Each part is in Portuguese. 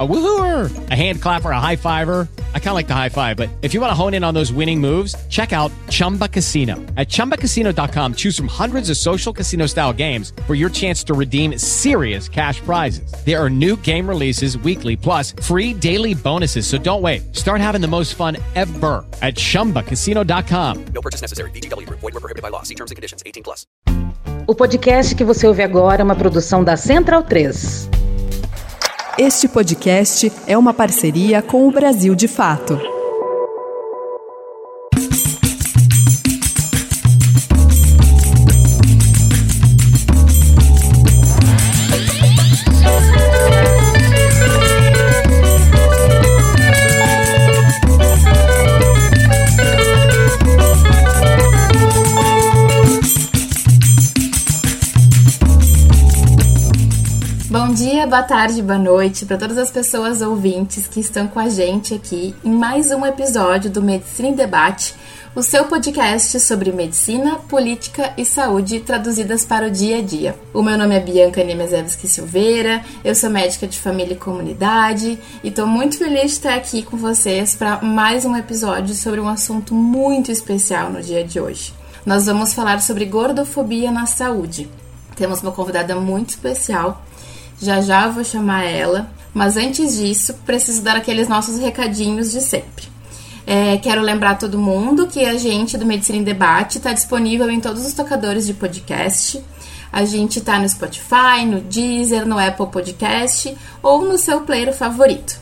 A woohooer, a hand clapper, a high fiver. I kind of like the high five, but if you want to hone in on those winning moves, check out Chumba Casino. At ChumbaCasino.com, choose from hundreds of social casino style games for your chance to redeem serious cash prizes. There are new game releases weekly, plus free daily bonuses. So don't wait. Start having the most fun ever at ChumbaCasino.com. No purchase necessary. VGW. Void were prohibited by law. See terms and conditions. 18 plus. O podcast que você ouve agora é uma produção da Central 3. Este podcast é uma parceria com o Brasil de Fato. Boa tarde, boa noite para todas as pessoas ouvintes que estão com a gente aqui em mais um episódio do Medicina em Debate, o seu podcast sobre medicina, política e saúde traduzidas para o dia a dia. O meu nome é Bianca Nemezevski Silveira, eu sou médica de família e comunidade e estou muito feliz de estar aqui com vocês para mais um episódio sobre um assunto muito especial no dia de hoje. Nós vamos falar sobre gordofobia na saúde. Temos uma convidada muito especial já já vou chamar ela, mas antes disso, preciso dar aqueles nossos recadinhos de sempre. É, quero lembrar todo mundo que a gente do Medicina em Debate está disponível em todos os tocadores de podcast. A gente está no Spotify, no Deezer, no Apple Podcast ou no seu player favorito.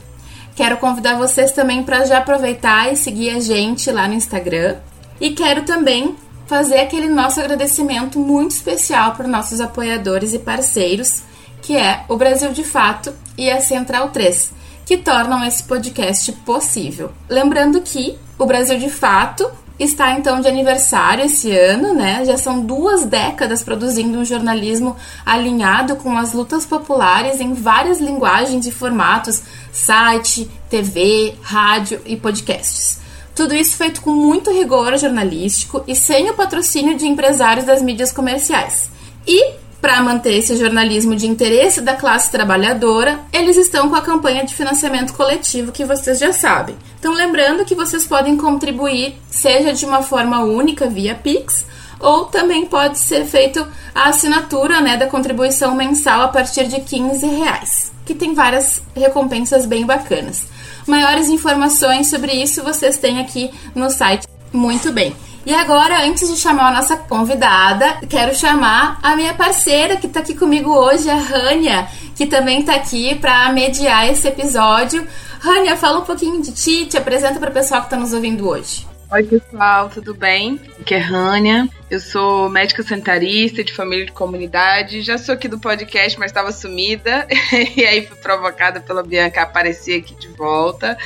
Quero convidar vocês também para já aproveitar e seguir a gente lá no Instagram. E quero também fazer aquele nosso agradecimento muito especial para nossos apoiadores e parceiros que é o Brasil de Fato e a Central 3, que tornam esse podcast possível. Lembrando que o Brasil de Fato está então de aniversário esse ano, né? Já são duas décadas produzindo um jornalismo alinhado com as lutas populares em várias linguagens e formatos: site, TV, rádio e podcasts. Tudo isso feito com muito rigor jornalístico e sem o patrocínio de empresários das mídias comerciais. E para manter esse jornalismo de interesse da classe trabalhadora, eles estão com a campanha de financiamento coletivo que vocês já sabem. Então, lembrando que vocês podem contribuir, seja de uma forma única via Pix, ou também pode ser feito a assinatura né, da contribuição mensal a partir de 15 reais, que tem várias recompensas bem bacanas. Maiores informações sobre isso vocês têm aqui no site. Muito bem. E agora, antes de chamar a nossa convidada, quero chamar a minha parceira que está aqui comigo hoje, a Rania, que também está aqui para mediar esse episódio. Rania, fala um pouquinho de ti, te apresenta para o pessoal que está nos ouvindo hoje. Oi, pessoal, tudo bem? Aqui é Rania, eu sou médica sanitarista de família de comunidade, já sou aqui do podcast, mas estava sumida, e aí fui provocada pela Bianca aparecer aqui de volta.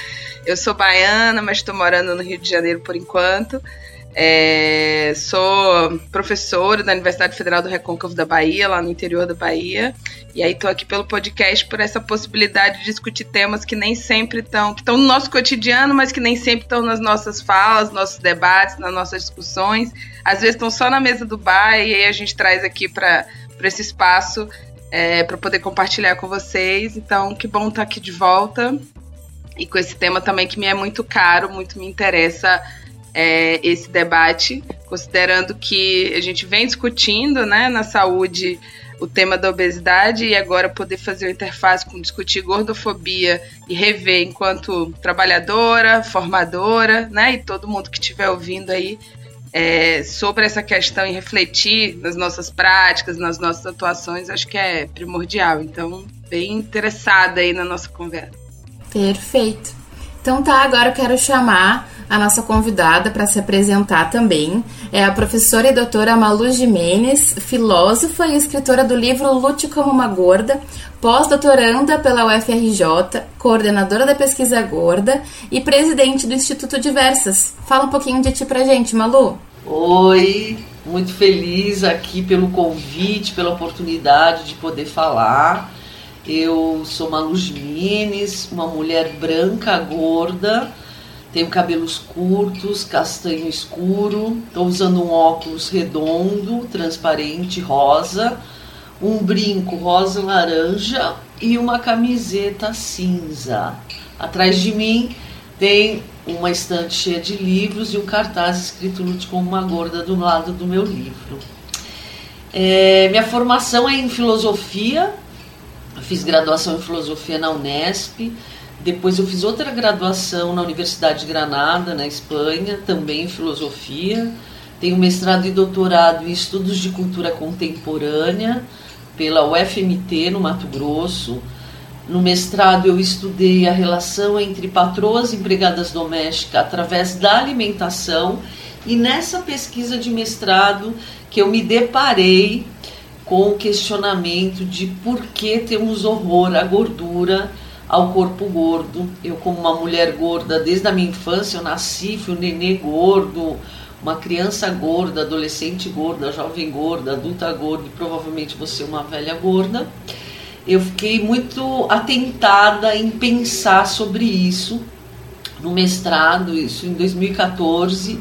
Eu sou baiana, mas estou morando no Rio de Janeiro por enquanto. É, sou professora da Universidade Federal do Recôncavo da Bahia, lá no interior da Bahia. E aí estou aqui pelo podcast por essa possibilidade de discutir temas que nem sempre estão, que estão no nosso cotidiano, mas que nem sempre estão nas nossas falas, nossos debates, nas nossas discussões. Às vezes estão só na mesa do bar e aí a gente traz aqui para esse espaço é, para poder compartilhar com vocês. Então, que bom estar aqui de volta e com esse tema também que me é muito caro, muito me interessa é, esse debate, considerando que a gente vem discutindo né, na saúde o tema da obesidade e agora poder fazer uma interface com discutir gordofobia e rever enquanto trabalhadora, formadora, né, e todo mundo que estiver ouvindo aí é, sobre essa questão e refletir nas nossas práticas, nas nossas atuações, acho que é primordial. Então, bem interessada aí na nossa conversa. Perfeito. Então tá, agora eu quero chamar a nossa convidada para se apresentar também. É a professora e doutora Malu Jimenez, filósofa e escritora do livro Lute como uma Gorda, pós-doutoranda pela UFRJ, coordenadora da pesquisa Gorda e presidente do Instituto Diversas. Fala um pouquinho de ti pra gente, Malu. Oi, muito feliz aqui pelo convite, pela oportunidade de poder falar. Eu sou Malu Jimenez, uma mulher branca, gorda, tenho cabelos curtos, castanho escuro, estou usando um óculos redondo, transparente, rosa, um brinco rosa laranja e uma camiseta cinza. Atrás de mim tem uma estante cheia de livros e um cartaz escrito Lute como uma gorda do lado do meu livro. É, minha formação é em filosofia, fiz graduação em filosofia na Unesp, depois eu fiz outra graduação na Universidade de Granada, na Espanha, também em filosofia. Tenho mestrado e doutorado em estudos de cultura contemporânea pela UFMT, no Mato Grosso. No mestrado eu estudei a relação entre patroas e empregadas domésticas através da alimentação e nessa pesquisa de mestrado que eu me deparei com o questionamento de por que temos horror à gordura ao corpo gordo. Eu, como uma mulher gorda, desde a minha infância, eu nasci, fui um nenê gordo, uma criança gorda, adolescente gorda, jovem gorda, adulta gorda e provavelmente você uma velha gorda. Eu fiquei muito atentada em pensar sobre isso no mestrado, isso em 2014.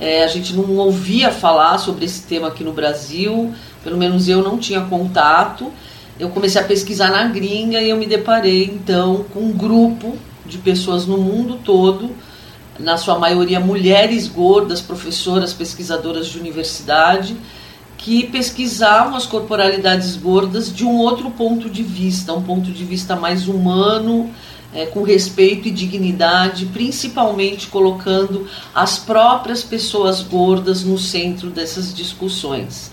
É, a gente não ouvia falar sobre esse tema aqui no Brasil, pelo menos eu não tinha contato eu comecei a pesquisar na gringa e eu me deparei então com um grupo de pessoas no mundo todo, na sua maioria mulheres gordas, professoras, pesquisadoras de universidade, que pesquisavam as corporalidades gordas de um outro ponto de vista, um ponto de vista mais humano, é, com respeito e dignidade, principalmente colocando as próprias pessoas gordas no centro dessas discussões.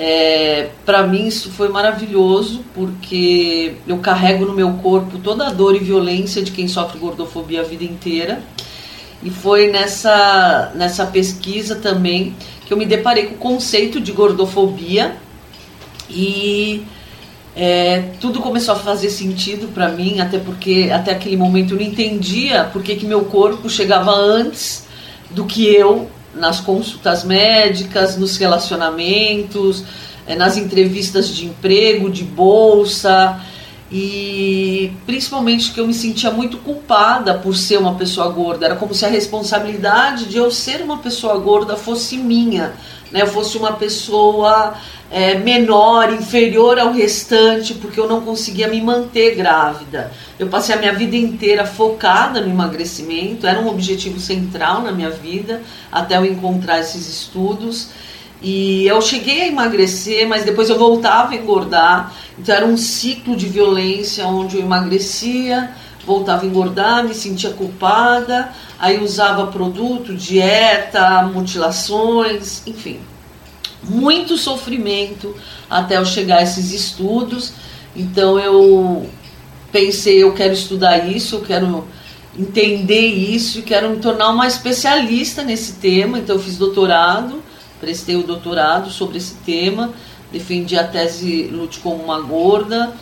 É, para mim isso foi maravilhoso porque eu carrego no meu corpo toda a dor e violência de quem sofre gordofobia a vida inteira. E foi nessa, nessa pesquisa também que eu me deparei com o conceito de gordofobia e é, tudo começou a fazer sentido para mim, até porque até aquele momento eu não entendia por que, que meu corpo chegava antes do que eu nas consultas médicas, nos relacionamentos, eh, nas entrevistas de emprego, de bolsa e principalmente que eu me sentia muito culpada por ser uma pessoa gorda. Era como se a responsabilidade de eu ser uma pessoa gorda fosse minha, né? Eu fosse uma pessoa é, menor, inferior ao restante, porque eu não conseguia me manter grávida. Eu passei a minha vida inteira focada no emagrecimento, era um objetivo central na minha vida, até eu encontrar esses estudos. E eu cheguei a emagrecer, mas depois eu voltava a engordar. Então era um ciclo de violência onde eu emagrecia, voltava a engordar, me sentia culpada, aí usava produto, dieta, mutilações, enfim muito sofrimento até eu chegar a esses estudos. Então eu pensei, eu quero estudar isso, eu quero entender isso, quero me tornar uma especialista nesse tema. Então eu fiz doutorado, prestei o doutorado sobre esse tema, defendi a tese Lute como uma gorda.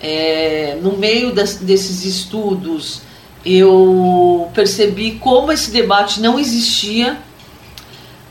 É, no meio des, desses estudos, eu percebi como esse debate não existia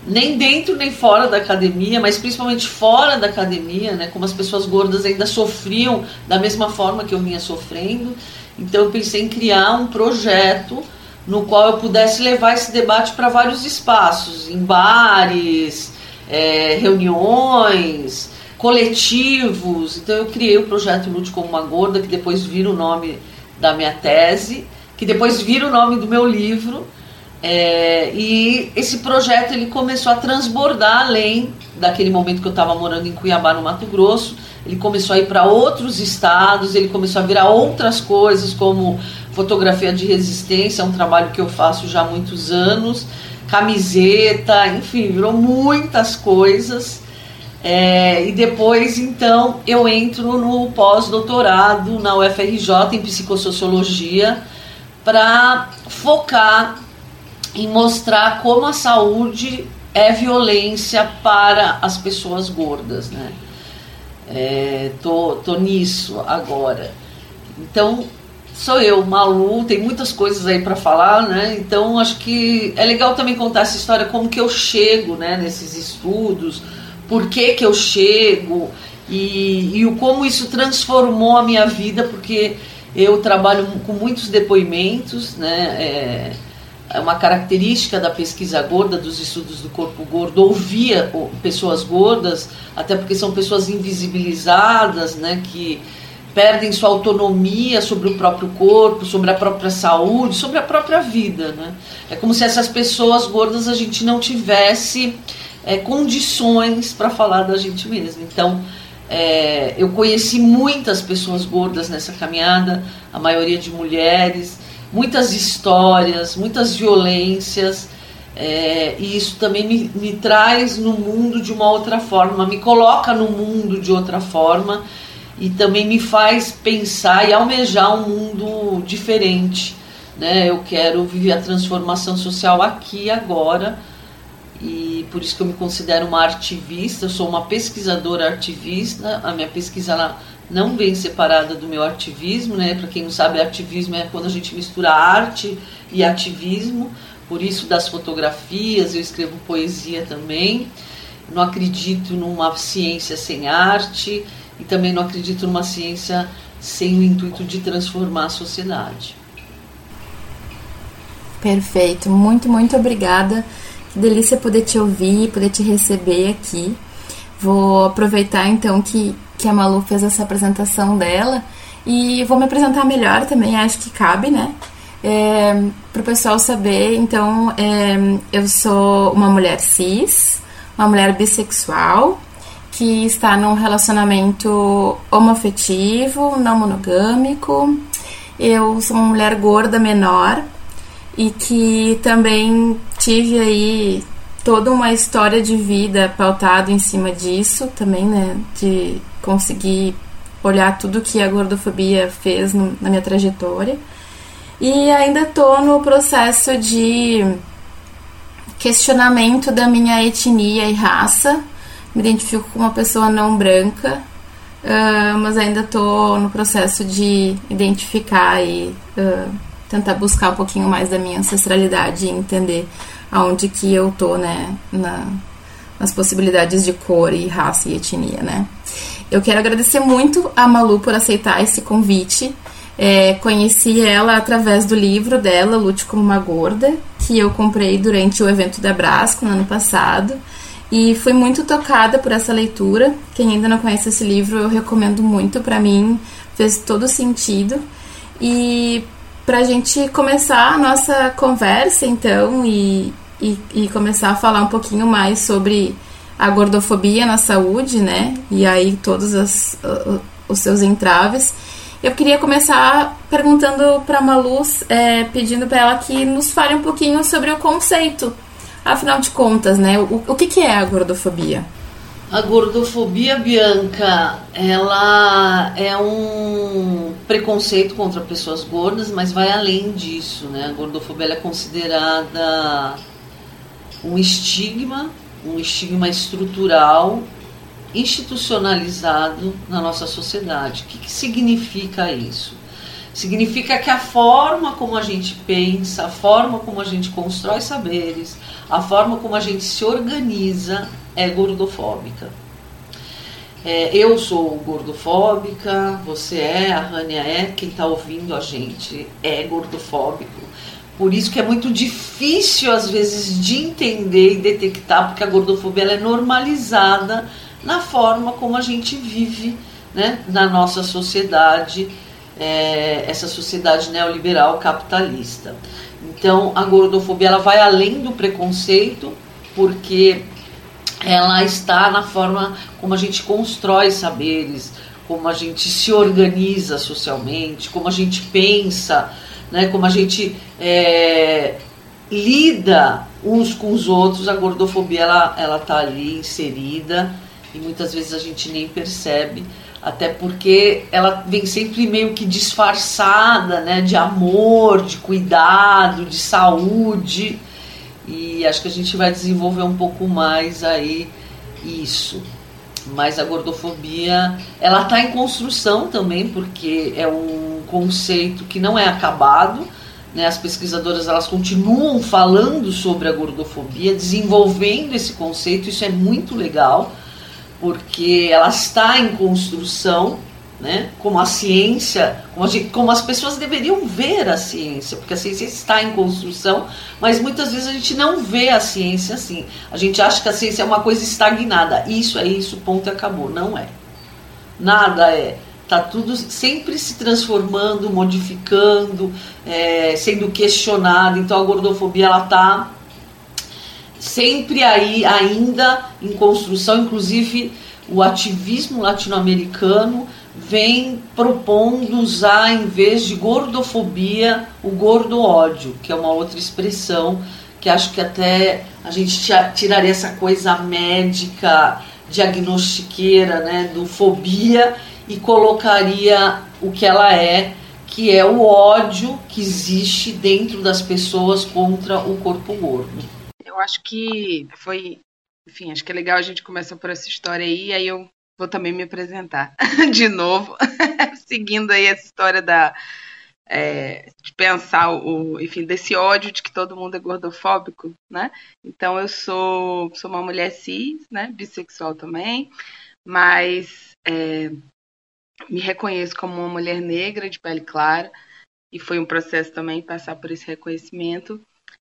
nem dentro nem fora da academia, mas principalmente fora da academia, né, como as pessoas gordas ainda sofriam da mesma forma que eu vinha sofrendo. Então eu pensei em criar um projeto no qual eu pudesse levar esse debate para vários espaços, em bares, é, reuniões, coletivos. Então eu criei o projeto Lute como uma Gorda, que depois vira o nome da minha tese, que depois vira o nome do meu livro é, e esse projeto ele começou a transbordar além daquele momento que eu estava morando em Cuiabá, no Mato Grosso. Ele começou a ir para outros estados, ele começou a virar outras coisas, como fotografia de resistência, é um trabalho que eu faço já há muitos anos, camiseta, enfim, virou muitas coisas. É, e depois, então, eu entro no pós-doutorado na UFRJ em psicossociologia para focar em mostrar como a saúde é violência para as pessoas gordas, né? É, tô, tô nisso agora. Então, sou eu, Malu, tem muitas coisas aí para falar, né? Então, acho que é legal também contar essa história, como que eu chego, né, nesses estudos, por que que eu chego e, e o como isso transformou a minha vida, porque eu trabalho com muitos depoimentos, né? É, é uma característica da pesquisa gorda, dos estudos do corpo gordo, ouvia pessoas gordas, até porque são pessoas invisibilizadas, né, que perdem sua autonomia sobre o próprio corpo, sobre a própria saúde, sobre a própria vida. Né? É como se essas pessoas gordas a gente não tivesse é, condições para falar da gente mesmo. Então, é, eu conheci muitas pessoas gordas nessa caminhada, a maioria de mulheres, muitas histórias, muitas violências. É, e isso também me, me traz no mundo de uma outra forma, me coloca no mundo de outra forma e também me faz pensar e almejar um mundo diferente. Né? Eu quero viver a transformação social aqui agora e por isso que eu me considero uma ativista, eu sou uma pesquisadora ativista, a minha pesquisa ela não vem separada do meu ativismo, né? Para quem não sabe, ativismo é quando a gente mistura arte e ativismo. Por isso das fotografias, eu escrevo poesia também. Não acredito numa ciência sem arte e também não acredito numa ciência sem o intuito de transformar a sociedade. Perfeito, muito, muito obrigada. Que delícia poder te ouvir, poder te receber aqui. Vou aproveitar então que que a Malu fez essa apresentação dela e vou me apresentar melhor também, acho que cabe, né? É, para o pessoal saber, então, é, eu sou uma mulher cis, uma mulher bissexual, que está num relacionamento homoafetivo, não monogâmico. Eu sou uma mulher gorda menor e que também tive aí toda uma história de vida pautada em cima disso também, né? De conseguir olhar tudo que a gordofobia fez no, na minha trajetória. E ainda estou no processo de questionamento da minha etnia e raça. Me identifico como uma pessoa não branca, uh, mas ainda estou no processo de identificar e uh, tentar buscar um pouquinho mais da minha ancestralidade e entender aonde que eu tô, né, na, nas possibilidades de cor e raça e etnia, né. Eu quero agradecer muito a Malu por aceitar esse convite. É, conheci ela através do livro dela, Lute como uma Gorda, que eu comprei durante o evento da Brasco no ano passado. E fui muito tocada por essa leitura. Quem ainda não conhece esse livro, eu recomendo muito. Para mim, fez todo sentido. E para a gente começar a nossa conversa, então, e, e, e, começar a falar um pouquinho mais sobre a gordofobia na saúde, né? E aí todos as, os seus entraves. Eu queria começar perguntando para a Malu, é, pedindo para ela que nos fale um pouquinho sobre o conceito. Afinal de contas, né? O, o que, que é a gordofobia? A gordofobia, Bianca, ela é um preconceito contra pessoas gordas, mas vai além disso, né? A gordofobia é considerada um estigma, um estigma estrutural, institucionalizado na nossa sociedade. O que, que significa isso? Significa que a forma como a gente pensa, a forma como a gente constrói saberes, a forma como a gente se organiza é gordofóbica. É, eu sou gordofóbica, você é, a Rania é, quem está ouvindo a gente é gordofóbico. Por isso que é muito difícil, às vezes, de entender e detectar, porque a gordofobia é normalizada na forma como a gente vive né, na nossa sociedade, é, essa sociedade neoliberal capitalista. Então, a gordofobia ela vai além do preconceito, porque ela está na forma como a gente constrói saberes, como a gente se organiza socialmente, como a gente pensa, né, como a gente é, lida uns com os outros. A gordofobia ela ela está ali inserida e muitas vezes a gente nem percebe, até porque ela vem sempre meio que disfarçada, né, de amor, de cuidado, de saúde. e acho que a gente vai desenvolver um pouco mais aí isso. Mas a gordofobia, ela está em construção também, porque é um conceito que não é acabado, né? As pesquisadoras elas continuam falando sobre a gordofobia, desenvolvendo esse conceito, isso é muito legal, porque ela está em construção né? como a ciência, como, a gente, como, as pessoas deveriam ver a ciência, porque a ciência está em construção, mas muitas vezes a gente não vê a ciência assim. A gente acha que a ciência é uma coisa estagnada. Isso é isso, ponto e acabou. Não é. Nada é. Está tudo sempre se transformando, modificando, é, sendo questionado. Então a gordofobia ela está sempre aí, ainda em construção, inclusive o ativismo latino-americano vem propondo usar, em vez de gordofobia, o gordo ódio, que é uma outra expressão que acho que até a gente tiraria essa coisa médica, diagnostiqueira, né, do fobia e colocaria o que ela é, que é o ódio que existe dentro das pessoas contra o corpo gordo. Eu acho que foi, enfim, acho que é legal a gente começar por essa história aí, aí eu vou também me apresentar de novo, seguindo aí essa história da é, de pensar o, enfim, desse ódio de que todo mundo é gordofóbico, né? Então eu sou sou uma mulher cis, né? Bissexual também, mas é, me reconheço como uma mulher negra de pele clara e foi um processo também passar por esse reconhecimento.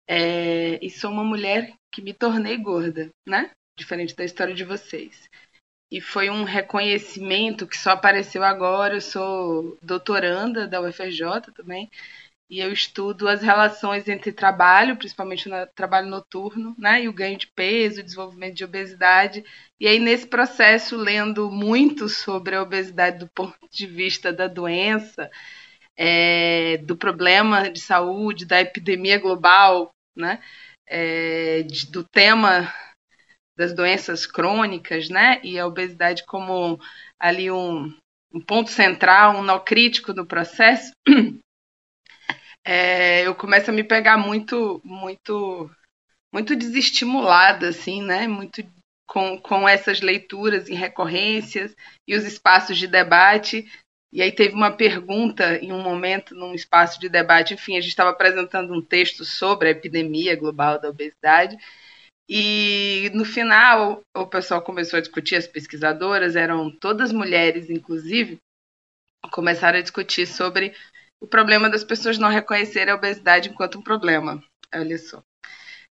É, e sou uma mulher que me tornei gorda, né? Diferente da história de vocês e foi um reconhecimento que só apareceu agora. Eu sou doutoranda da UFRJ também, e eu estudo as relações entre trabalho, principalmente no trabalho noturno, né, e o ganho de peso, o desenvolvimento de obesidade. E aí, nesse processo, lendo muito sobre a obesidade do ponto de vista da doença, é, do problema de saúde, da epidemia global, né, é, de, do tema das doenças crônicas, né? E a obesidade como ali um, um ponto central, um nó crítico no processo, é, eu começo a me pegar muito, muito, muito desestimulada, assim, né? Muito com, com essas leituras em recorrências e os espaços de debate. E aí teve uma pergunta em um momento, num espaço de debate, enfim, a gente estava apresentando um texto sobre a epidemia global da obesidade, e no final, o pessoal começou a discutir, as pesquisadoras, eram todas mulheres, inclusive, começaram a discutir sobre o problema das pessoas não reconhecerem a obesidade enquanto um problema. Olha só.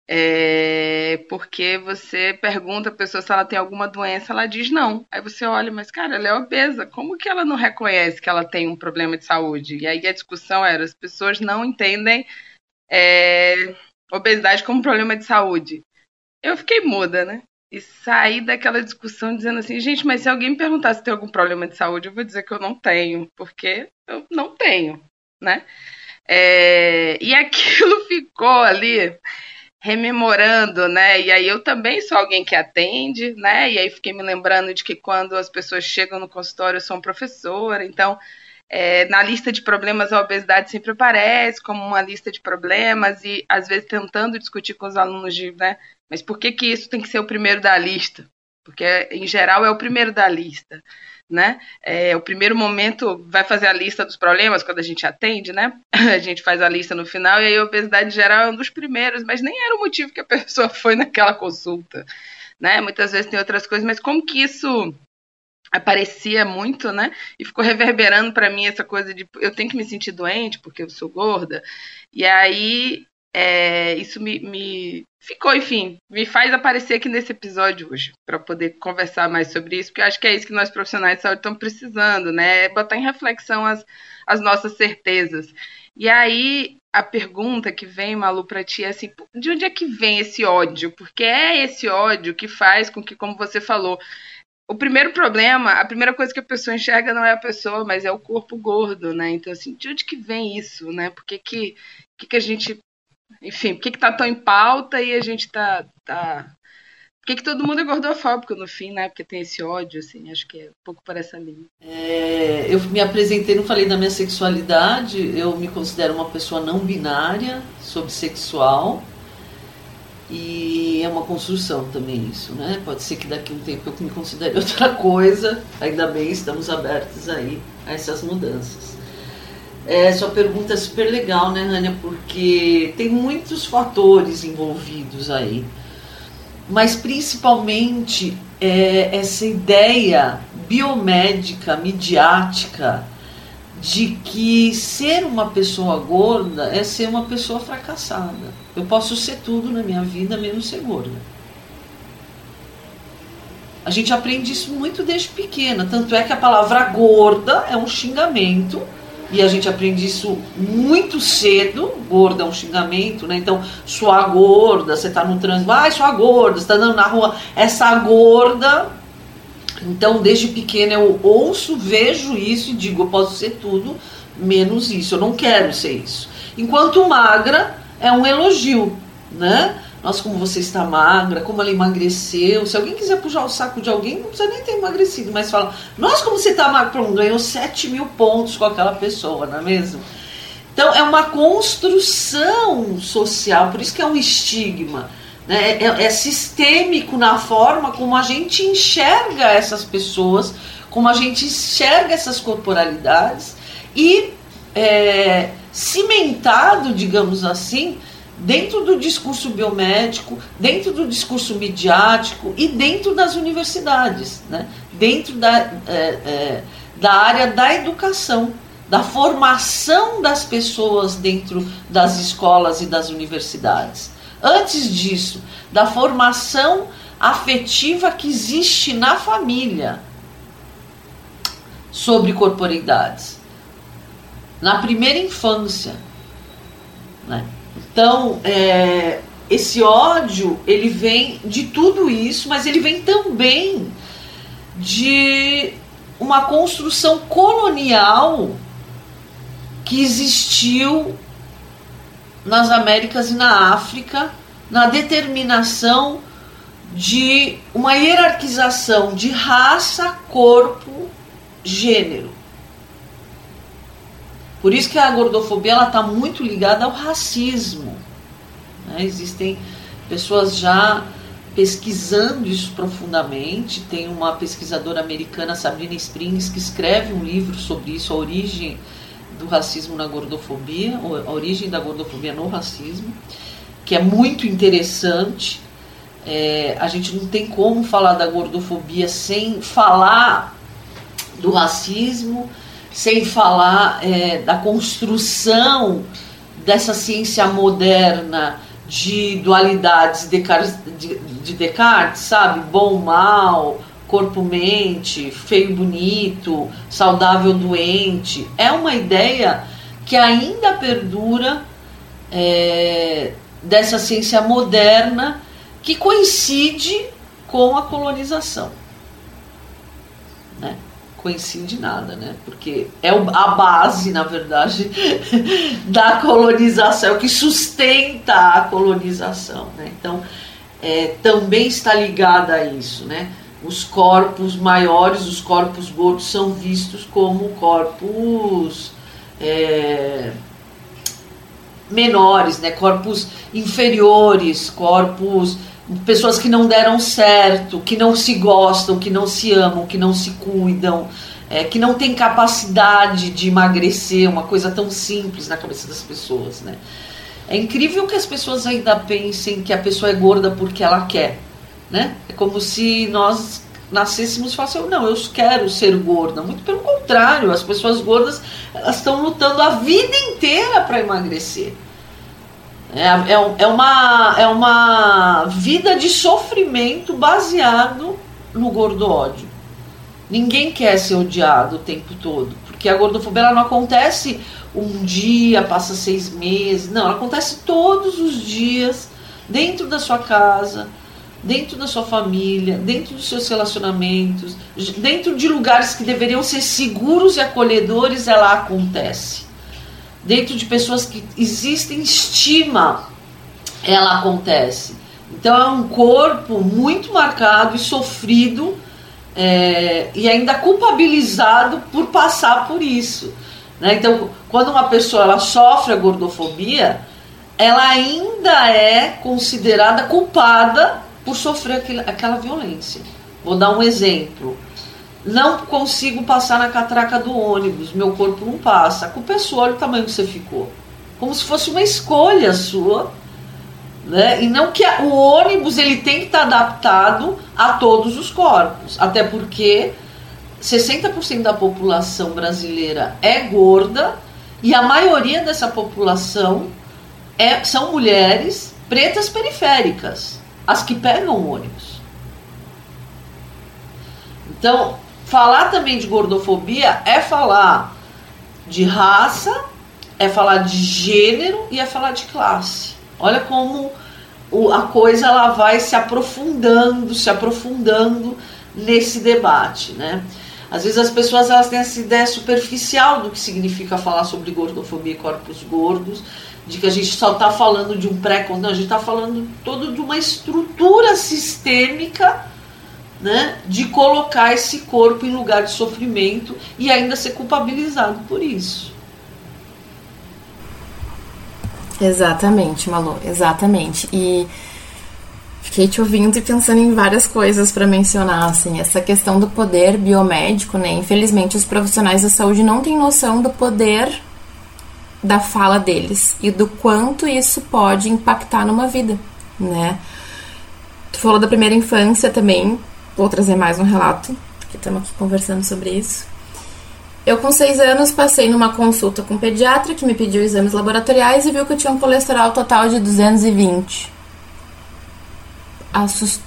É, porque você pergunta a pessoa se ela tem alguma doença, ela diz não. Aí você olha, mas cara, ela é obesa, como que ela não reconhece que ela tem um problema de saúde? E aí a discussão era: as pessoas não entendem é, obesidade como um problema de saúde. Eu fiquei muda, né? E saí daquela discussão dizendo assim, gente, mas se alguém me perguntar se tem algum problema de saúde, eu vou dizer que eu não tenho, porque eu não tenho, né? É, e aquilo ficou ali rememorando, né? E aí eu também sou alguém que atende, né? E aí fiquei me lembrando de que quando as pessoas chegam no consultório eu sou uma professora, então é, na lista de problemas a obesidade sempre aparece como uma lista de problemas e às vezes tentando discutir com os alunos de, né? Mas por que, que isso tem que ser o primeiro da lista? Porque, em geral, é o primeiro da lista. Né? É, o primeiro momento vai fazer a lista dos problemas quando a gente atende, né? A gente faz a lista no final e aí a obesidade geral é um dos primeiros, mas nem era o motivo que a pessoa foi naquela consulta, né? Muitas vezes tem outras coisas, mas como que isso aparecia muito, né? E ficou reverberando para mim essa coisa de eu tenho que me sentir doente porque eu sou gorda. E aí é, isso me, me, ficou, enfim, me faz aparecer aqui nesse episódio hoje, para poder conversar mais sobre isso, porque acho que é isso que nós profissionais de saúde estamos precisando, né? É botar em reflexão as, as nossas certezas. E aí, a pergunta que vem, Malu, para ti é assim: de onde é que vem esse ódio? Porque é esse ódio que faz com que, como você falou, o primeiro problema, a primeira coisa que a pessoa enxerga não é a pessoa, mas é o corpo gordo, né? Então, assim, de onde que vem isso, né? Por que, que, que, que a gente enfim, por que, que tá tão em pauta e a gente tá. tá... Por que, que todo mundo é gordofóbico no fim, né? Porque tem esse ódio, assim, acho que é um pouco por essa linha. É, eu me apresentei, não falei da minha sexualidade, eu me considero uma pessoa não binária, sou bissexual. E é uma construção também isso, né? Pode ser que daqui a um tempo eu me considere outra coisa. Ainda bem, estamos abertos aí a essas mudanças. É, sua pergunta é super legal, né, Rania? Porque tem muitos fatores envolvidos aí. Mas principalmente é, essa ideia biomédica, midiática, de que ser uma pessoa gorda é ser uma pessoa fracassada. Eu posso ser tudo na minha vida menos ser gorda. A gente aprende isso muito desde pequena, tanto é que a palavra gorda é um xingamento e a gente aprende isso muito cedo. Gorda é um xingamento, né? Então, sua gorda, você tá no trânsito, vai, sua gorda, você tá andando na rua, essa gorda. Então, desde pequena eu ouço, vejo isso e digo, eu posso ser tudo menos isso, eu não quero ser isso. Enquanto magra, é um elogio, né? Nossa, como você está magra, como ela emagreceu. Se alguém quiser puxar o saco de alguém, não precisa nem ter emagrecido, mas fala, nossa, como você está magra, pronto, ganhou 7 mil pontos com aquela pessoa, não é mesmo? Então é uma construção social, por isso que é um estigma. Né? É, é, é sistêmico na forma como a gente enxerga essas pessoas, como a gente enxerga essas corporalidades e é, cimentado, digamos assim, dentro do discurso biomédico, dentro do discurso midiático e dentro das universidades, né? dentro da, é, é, da área da educação, da formação das pessoas dentro das escolas e das universidades. Antes disso, da formação afetiva que existe na família sobre corporeidades na primeira infância. Né? Então, é, esse ódio, ele vem de tudo isso, mas ele vem também de uma construção colonial que existiu nas Américas e na África, na determinação de uma hierarquização de raça, corpo, gênero. Por isso que a gordofobia ela está muito ligada ao racismo. Né? Existem pessoas já pesquisando isso profundamente. Tem uma pesquisadora americana, Sabrina Springs, que escreve um livro sobre isso, a origem do racismo na gordofobia, a origem da gordofobia no racismo, que é muito interessante. É, a gente não tem como falar da gordofobia sem falar do racismo, sem falar é, da construção dessa ciência moderna de dualidades de, de Descartes, sabe? Bom, mal, corpo-mente, feio, bonito, saudável, doente. É uma ideia que ainda perdura é, dessa ciência moderna que coincide com a colonização. Né? Coincide nada, né? Porque é a base, na verdade, da colonização, é o que sustenta a colonização, né? Então, é, também está ligada a isso, né? Os corpos maiores, os corpos gordos são vistos como corpos é, menores, né? Corpos inferiores, corpos pessoas que não deram certo, que não se gostam, que não se amam, que não se cuidam, é, que não têm capacidade de emagrecer, uma coisa tão simples na cabeça das pessoas, né? É incrível que as pessoas ainda pensem que a pessoa é gorda porque ela quer, né? É como se nós nascêssemos e falassem, não, eu quero ser gorda. Muito pelo contrário, as pessoas gordas elas estão lutando a vida inteira para emagrecer. É, é, é, uma, é uma vida de sofrimento baseado no gordo ódio. Ninguém quer ser odiado o tempo todo, porque a gordofobia ela não acontece um dia, passa seis meses, não, ela acontece todos os dias, dentro da sua casa, dentro da sua família, dentro dos seus relacionamentos, dentro de lugares que deveriam ser seguros e acolhedores, ela acontece dentro de pessoas que existem estima, ela acontece. Então é um corpo muito marcado e sofrido é, e ainda culpabilizado por passar por isso. Né? Então, quando uma pessoa ela sofre a gordofobia, ela ainda é considerada culpada por sofrer aquela violência. Vou dar um exemplo. Não consigo passar na catraca do ônibus, meu corpo não passa. A culpa é sua, olha o tamanho que você ficou. Como se fosse uma escolha sua. Né? E não que o ônibus ele tem que estar adaptado a todos os corpos. Até porque 60% da população brasileira é gorda e a maioria dessa população é, são mulheres pretas periféricas, as que pegam o ônibus. Então, falar também de gordofobia é falar de raça, é falar de gênero e é falar de classe. Olha como a coisa ela vai se aprofundando, se aprofundando nesse debate, né? Às vezes as pessoas elas têm essa ideia superficial do que significa falar sobre gordofobia e corpos gordos, de que a gente só está falando de um pré não, a gente está falando todo de uma estrutura sistêmica né, de colocar esse corpo em lugar de sofrimento e ainda ser culpabilizado por isso. Exatamente, Malu, exatamente. E fiquei te ouvindo e pensando em várias coisas para mencionar, assim, essa questão do poder biomédico, né? Infelizmente, os profissionais da saúde não têm noção do poder da fala deles e do quanto isso pode impactar numa vida, né? Tu falou da primeira infância também, vou trazer mais um relato, que estamos aqui conversando sobre isso. Eu, com seis anos, passei numa consulta com um pediatra que me pediu exames laboratoriais e viu que eu tinha um colesterol total de 220.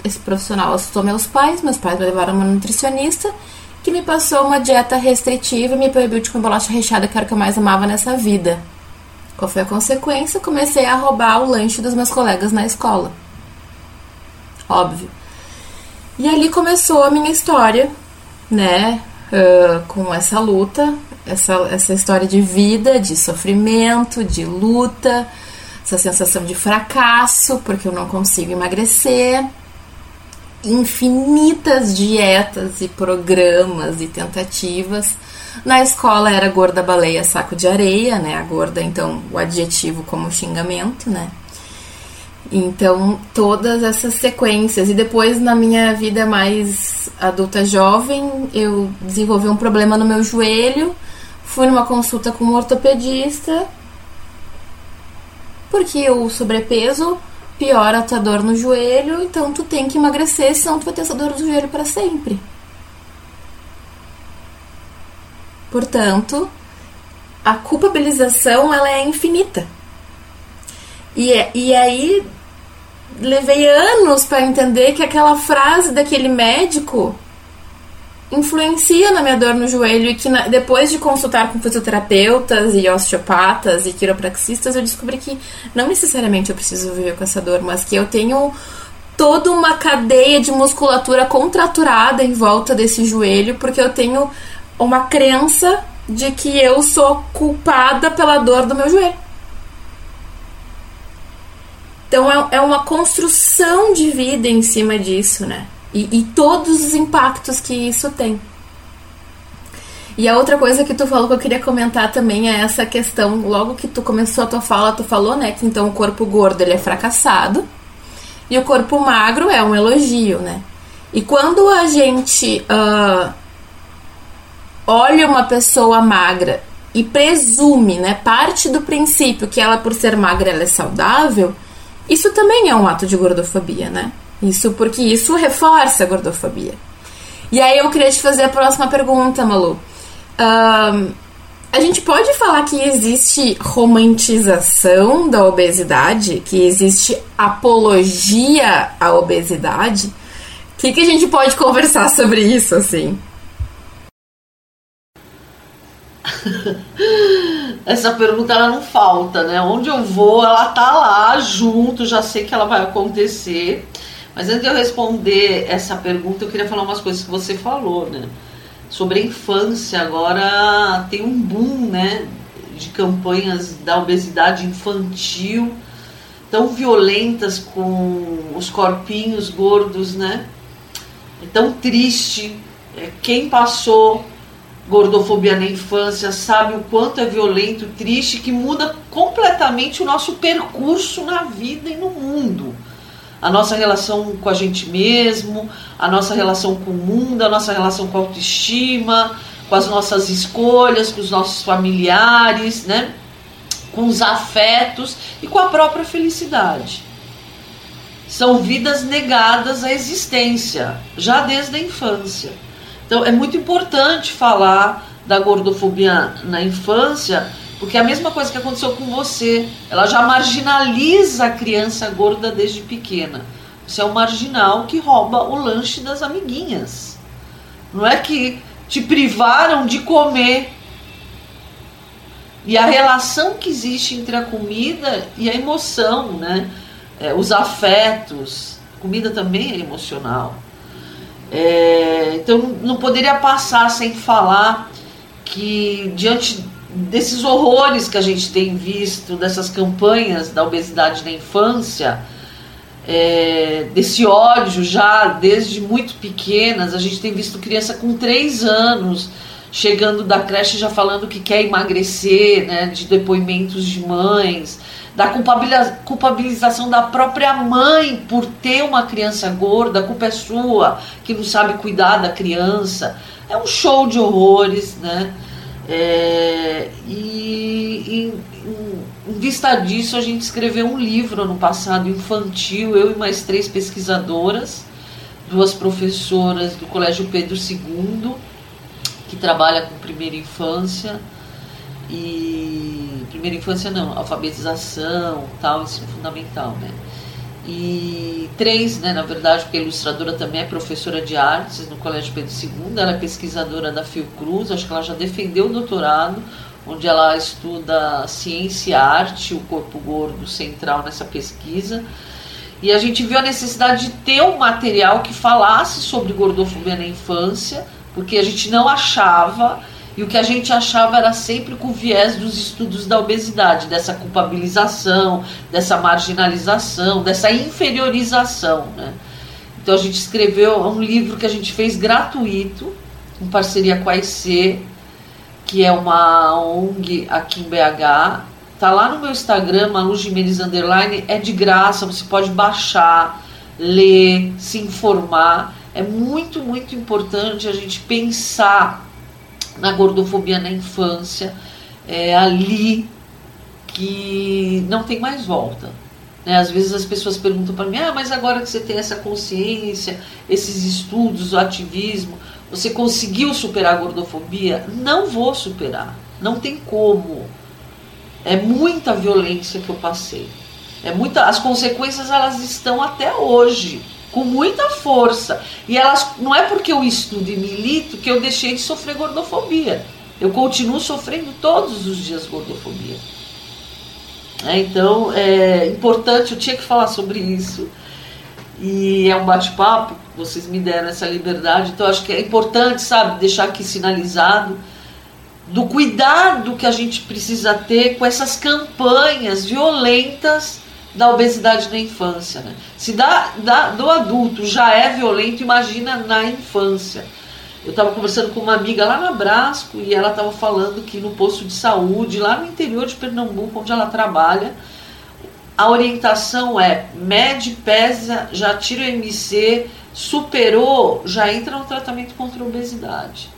Esse profissional assustou meus pais, meus pais me levaram a uma nutricionista que me passou uma dieta restritiva e me proibiu de comer bolacha recheada, que era o que eu mais amava nessa vida. Qual foi a consequência? Comecei a roubar o lanche dos meus colegas na escola. Óbvio. E ali começou a minha história, né? Uh, com essa luta, essa, essa história de vida, de sofrimento, de luta, essa sensação de fracasso, porque eu não consigo emagrecer infinitas dietas e programas e tentativas. Na escola era gorda baleia, saco de areia, né? A gorda, então, o adjetivo como xingamento, né? Então, todas essas sequências. E depois, na minha vida mais adulta jovem, eu desenvolvi um problema no meu joelho. Fui numa consulta com um ortopedista. Porque o sobrepeso piora a tua dor no joelho, então tu tem que emagrecer, senão tu vai ter essa dor no joelho para sempre. Portanto, a culpabilização ela é infinita. E, e aí levei anos para entender que aquela frase daquele médico influencia na minha dor no joelho e que na, depois de consultar com fisioterapeutas e osteopatas e quiropraxistas eu descobri que não necessariamente eu preciso viver com essa dor, mas que eu tenho toda uma cadeia de musculatura contraturada em volta desse joelho porque eu tenho uma crença de que eu sou culpada pela dor do meu joelho. Então é, é uma construção de vida em cima disso, né? E, e todos os impactos que isso tem. E a outra coisa que tu falou que eu queria comentar também é essa questão, logo que tu começou a tua fala, tu falou, né, que então o corpo gordo ele é fracassado e o corpo magro é um elogio, né? E quando a gente uh, olha uma pessoa magra e presume, né, parte do princípio que ela por ser magra ela é saudável, isso também é um ato de gordofobia, né? Isso porque isso reforça a gordofobia. E aí eu queria te fazer a próxima pergunta, Malu. Um, a gente pode falar que existe romantização da obesidade, que existe apologia à obesidade? O que, que a gente pode conversar sobre isso, assim? Essa pergunta ela não falta, né? Onde eu vou, ela tá lá junto, já sei que ela vai acontecer. Mas antes de eu responder essa pergunta, eu queria falar umas coisas que você falou, né? Sobre a infância, agora tem um boom, né? De campanhas da obesidade infantil, tão violentas com os corpinhos gordos, né? É tão triste. É, quem passou gordofobia na infância, sabe o quanto é violento, triste, que muda completamente o nosso percurso na vida e no mundo. A nossa relação com a gente mesmo, a nossa relação com o mundo, a nossa relação com a autoestima, com as nossas escolhas, com os nossos familiares, né? com os afetos e com a própria felicidade. São vidas negadas à existência, já desde a infância. Então é muito importante falar da gordofobia na infância, porque é a mesma coisa que aconteceu com você. Ela já marginaliza a criança gorda desde pequena. Você é um marginal que rouba o lanche das amiguinhas. Não é que te privaram de comer. E a relação que existe entre a comida e a emoção, né? É, os afetos. Comida também é emocional. É, então não poderia passar sem falar que diante desses horrores que a gente tem visto, dessas campanhas da obesidade na infância, é, desse ódio já desde muito pequenas, a gente tem visto criança com 3 anos chegando da creche já falando que quer emagrecer, né, de depoimentos de mães da culpabilização da própria mãe por ter uma criança gorda, a culpa é sua, que não sabe cuidar da criança. É um show de horrores, né? É, e, em, vista disso, a gente escreveu um livro ano passado, infantil, eu e mais três pesquisadoras, duas professoras do Colégio Pedro II, que trabalha com primeira infância, e primeira infância não, alfabetização, tal, ensino fundamental, né? E três, né, na verdade, porque a ilustradora também é professora de artes no Colégio Pedro II, ela é pesquisadora da Fiocruz, acho que ela já defendeu o doutorado, onde ela estuda ciência e arte, o corpo gordo central nessa pesquisa. E a gente viu a necessidade de ter um material que falasse sobre gordofobia na infância, porque a gente não achava e o que a gente achava era sempre com viés dos estudos da obesidade, dessa culpabilização, dessa marginalização, dessa inferiorização. Né? Então a gente escreveu um livro que a gente fez gratuito, em parceria com a IC, que é uma ONG aqui em BH. Tá lá no meu Instagram, Manu Jimenez Underline, é de graça, você pode baixar, ler, se informar. É muito, muito importante a gente pensar na gordofobia na infância, é ali que não tem mais volta. Né? Às vezes as pessoas perguntam para mim: ah, mas agora que você tem essa consciência, esses estudos, o ativismo, você conseguiu superar a gordofobia? Não vou superar, não tem como. É muita violência que eu passei. É muita, as consequências elas estão até hoje com muita força. E elas não é porque eu estudo e milito que eu deixei de sofrer gordofobia. Eu continuo sofrendo todos os dias gordofobia. É, então é importante, eu tinha que falar sobre isso. E é um bate-papo, vocês me deram essa liberdade, então acho que é importante, sabe, deixar aqui sinalizado do cuidado que a gente precisa ter com essas campanhas violentas da obesidade na infância. Né? Se da, da, do adulto já é violento, imagina na infância. Eu estava conversando com uma amiga lá na Brasco e ela estava falando que no posto de saúde, lá no interior de Pernambuco, onde ela trabalha, a orientação é mede, pesa, já tira o MC, superou, já entra no tratamento contra a obesidade.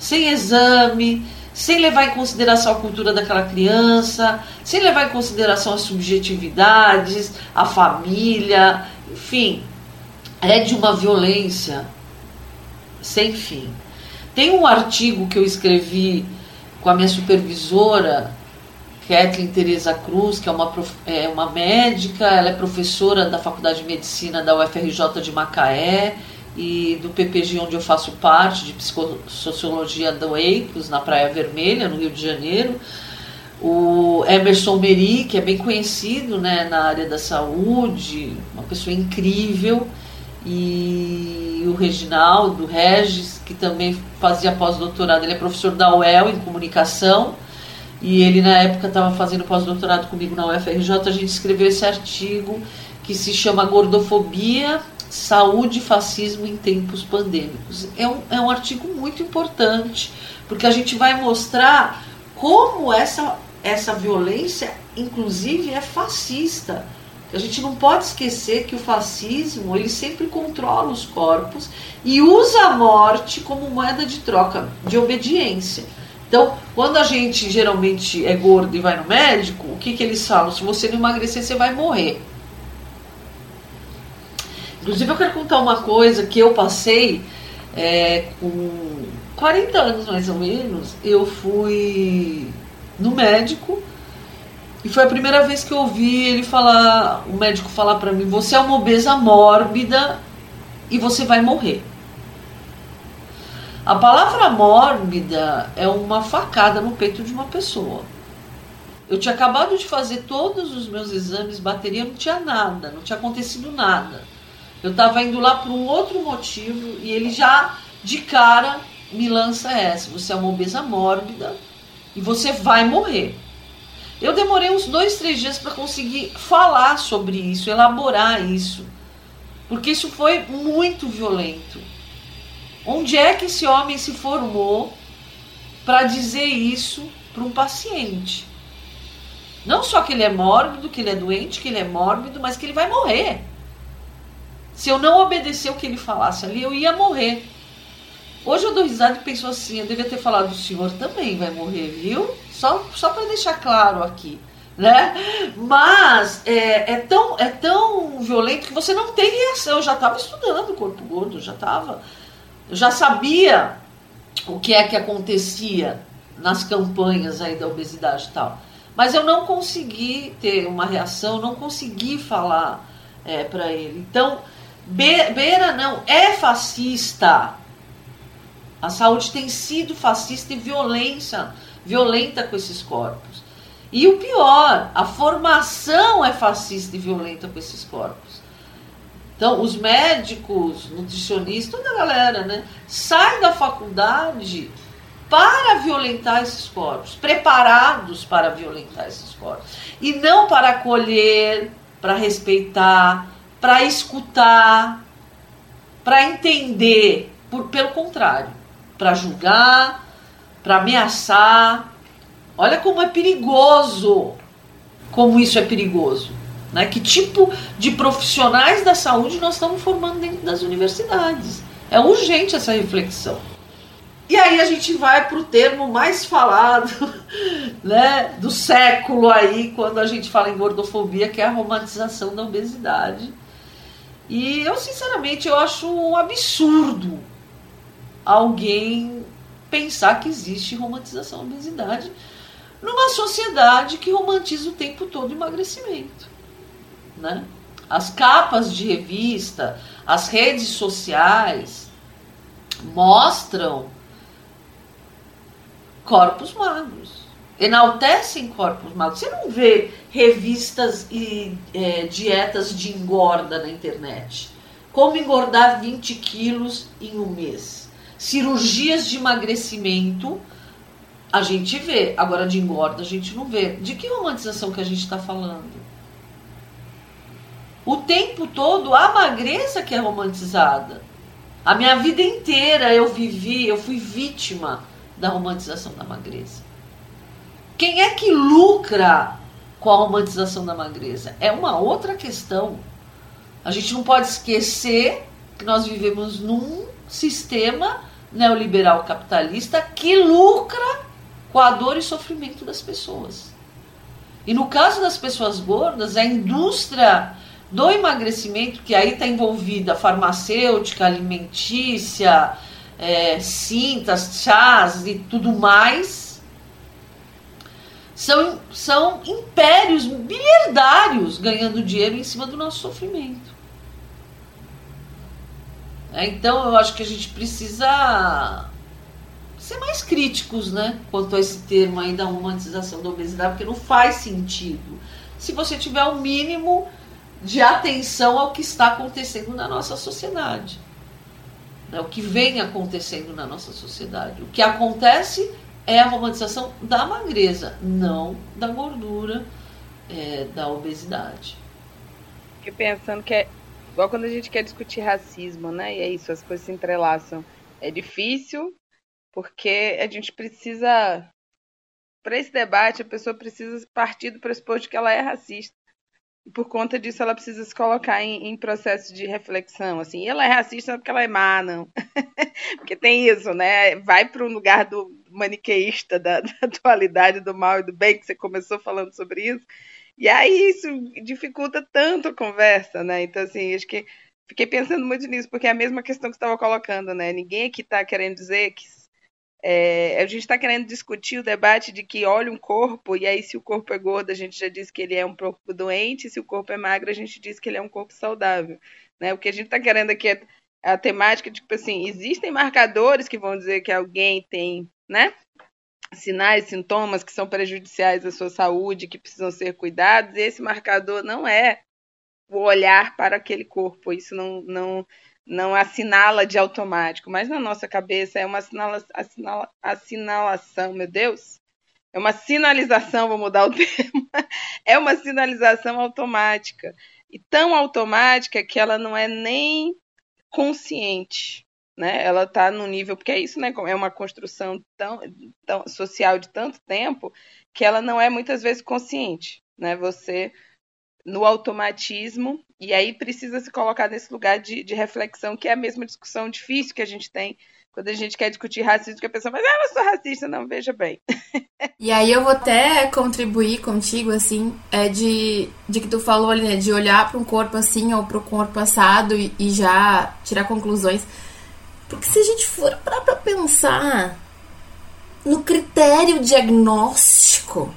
Sem exame, sem levar em consideração a cultura daquela criança, sem levar em consideração as subjetividades, a família, enfim, é de uma violência sem fim. Tem um artigo que eu escrevi com a minha supervisora, Kathleen Teresa Cruz, que é uma, é uma médica, ela é professora da Faculdade de Medicina da UFRJ de Macaé, e do PPG onde eu faço parte, de Psicossociologia do EICOS, na Praia Vermelha, no Rio de Janeiro. O Emerson Meri, que é bem conhecido né, na área da saúde, uma pessoa incrível. E o Reginaldo Regis, que também fazia pós-doutorado, ele é professor da UEL em comunicação. E ele, na época, estava fazendo pós-doutorado comigo na UFRJ. A gente escreveu esse artigo que se chama Gordofobia Saúde e Fascismo em Tempos Pandêmicos. É um, é um artigo muito importante, porque a gente vai mostrar como essa, essa violência, inclusive, é fascista. A gente não pode esquecer que o fascismo ele sempre controla os corpos e usa a morte como moeda de troca, de obediência. Então, quando a gente geralmente é gordo e vai no médico, o que, que eles falam? Se você não emagrecer, você vai morrer. Inclusive, eu quero contar uma coisa que eu passei é, com 40 anos mais ou menos. Eu fui no médico e foi a primeira vez que eu ouvi ele falar, o médico falar para mim: você é uma obesa mórbida e você vai morrer. A palavra mórbida é uma facada no peito de uma pessoa. Eu tinha acabado de fazer todos os meus exames, bateria não tinha nada, não tinha acontecido nada. Eu estava indo lá por um outro motivo e ele já de cara me lança essa: você é uma obesa mórbida e você vai morrer. Eu demorei uns dois, três dias para conseguir falar sobre isso, elaborar isso, porque isso foi muito violento. Onde é que esse homem se formou para dizer isso para um paciente? Não só que ele é mórbido, que ele é doente, que ele é mórbido, mas que ele vai morrer. Se eu não obedecer o que ele falasse ali, eu ia morrer. Hoje eu dou risada e penso assim, eu devia ter falado, o senhor também vai morrer, viu? Só, só para deixar claro aqui. Né? Mas é, é, tão, é tão violento que você não tem reação. Eu já estava estudando o corpo gordo, já estava eu já sabia o que é que acontecia nas campanhas aí da obesidade e tal. Mas eu não consegui ter uma reação, não consegui falar é, para ele. Então, Beira não é fascista. A saúde tem sido fascista e violência, violenta com esses corpos. E o pior, a formação é fascista e violenta com esses corpos. Então, os médicos, nutricionistas, toda a galera, né, sai da faculdade para violentar esses corpos, preparados para violentar esses corpos. E não para acolher, para respeitar, para escutar, para entender. Por, pelo contrário, para julgar, para ameaçar. Olha como é perigoso. Como isso é perigoso. Né? Que tipo de profissionais da saúde nós estamos formando dentro das universidades? É urgente essa reflexão. E aí a gente vai para o termo mais falado né, do século aí, quando a gente fala em gordofobia, que é a romantização da obesidade. E eu, sinceramente, eu acho um absurdo alguém pensar que existe romantização da obesidade numa sociedade que romantiza o tempo todo emagrecimento né? As capas de revista, as redes sociais mostram corpos magros, enaltecem corpos magros. Você não vê revistas e é, dietas de engorda na internet. Como engordar 20 quilos em um mês. Cirurgias de emagrecimento a gente vê, agora de engorda a gente não vê. De que romantização que a gente está falando? o tempo todo a magreza que é romantizada. A minha vida inteira eu vivi, eu fui vítima da romantização da magreza. Quem é que lucra com a romantização da magreza? É uma outra questão. A gente não pode esquecer que nós vivemos num sistema neoliberal capitalista que lucra com a dor e sofrimento das pessoas. E no caso das pessoas gordas, a indústria do emagrecimento, que aí está envolvida farmacêutica, alimentícia, é, cintas, chás e tudo mais, são, são impérios bilhardários ganhando dinheiro em cima do nosso sofrimento. É, então eu acho que a gente precisa ser mais críticos, né, quanto a esse termo aí da humanização da obesidade, porque não faz sentido. Se você tiver o um mínimo de atenção ao que está acontecendo na nossa sociedade. Né? O que vem acontecendo na nossa sociedade. O que acontece é a romantização da magreza, não da gordura, é, da obesidade. Fiquei pensando que é Igual quando a gente quer discutir racismo, né? E é isso, as coisas se entrelaçam. É difícil, porque a gente precisa. Para esse debate, a pessoa precisa partir do pressuposto que ela é racista. E por conta disso, ela precisa se colocar em, em processo de reflexão. Assim, e ela é racista porque ela é má, não. porque tem isso, né? Vai para um lugar do maniqueísta, da, da dualidade do mal e do bem, que você começou falando sobre isso. E aí isso dificulta tanto a conversa, né? Então, assim, acho que fiquei pensando muito nisso, porque é a mesma questão que você estava colocando, né? Ninguém aqui está querendo dizer que. É, a gente está querendo discutir o debate de que olha um corpo, e aí, se o corpo é gordo, a gente já diz que ele é um corpo doente, e se o corpo é magro, a gente diz que ele é um corpo saudável. Né? O que a gente está querendo aqui é a temática, tipo assim, existem marcadores que vão dizer que alguém tem, né? sinais, sintomas que são prejudiciais à sua saúde, que precisam ser cuidados, e esse marcador não é o olhar para aquele corpo, isso não, não, não assinala de automático, mas na nossa cabeça é uma assinala, assinala, assinalação, meu Deus, é uma sinalização, vou mudar o termo, é uma sinalização automática, e tão automática que ela não é nem consciente né? Ela está no nível, porque é isso, né? É uma construção tão, tão social de tanto tempo que ela não é muitas vezes consciente, né? Você no automatismo e aí precisa se colocar nesse lugar de, de reflexão que é a mesma discussão difícil que a gente tem quando a gente quer discutir racismo, que a pessoa fala, ah, eu sou racista, não, veja bem. E aí eu vou até contribuir contigo, assim, é de, de que tu falou ali, né, de olhar para um corpo assim ou para o corpo passado e, e já tirar conclusões. Porque se a gente for para pensar no critério diagnóstico,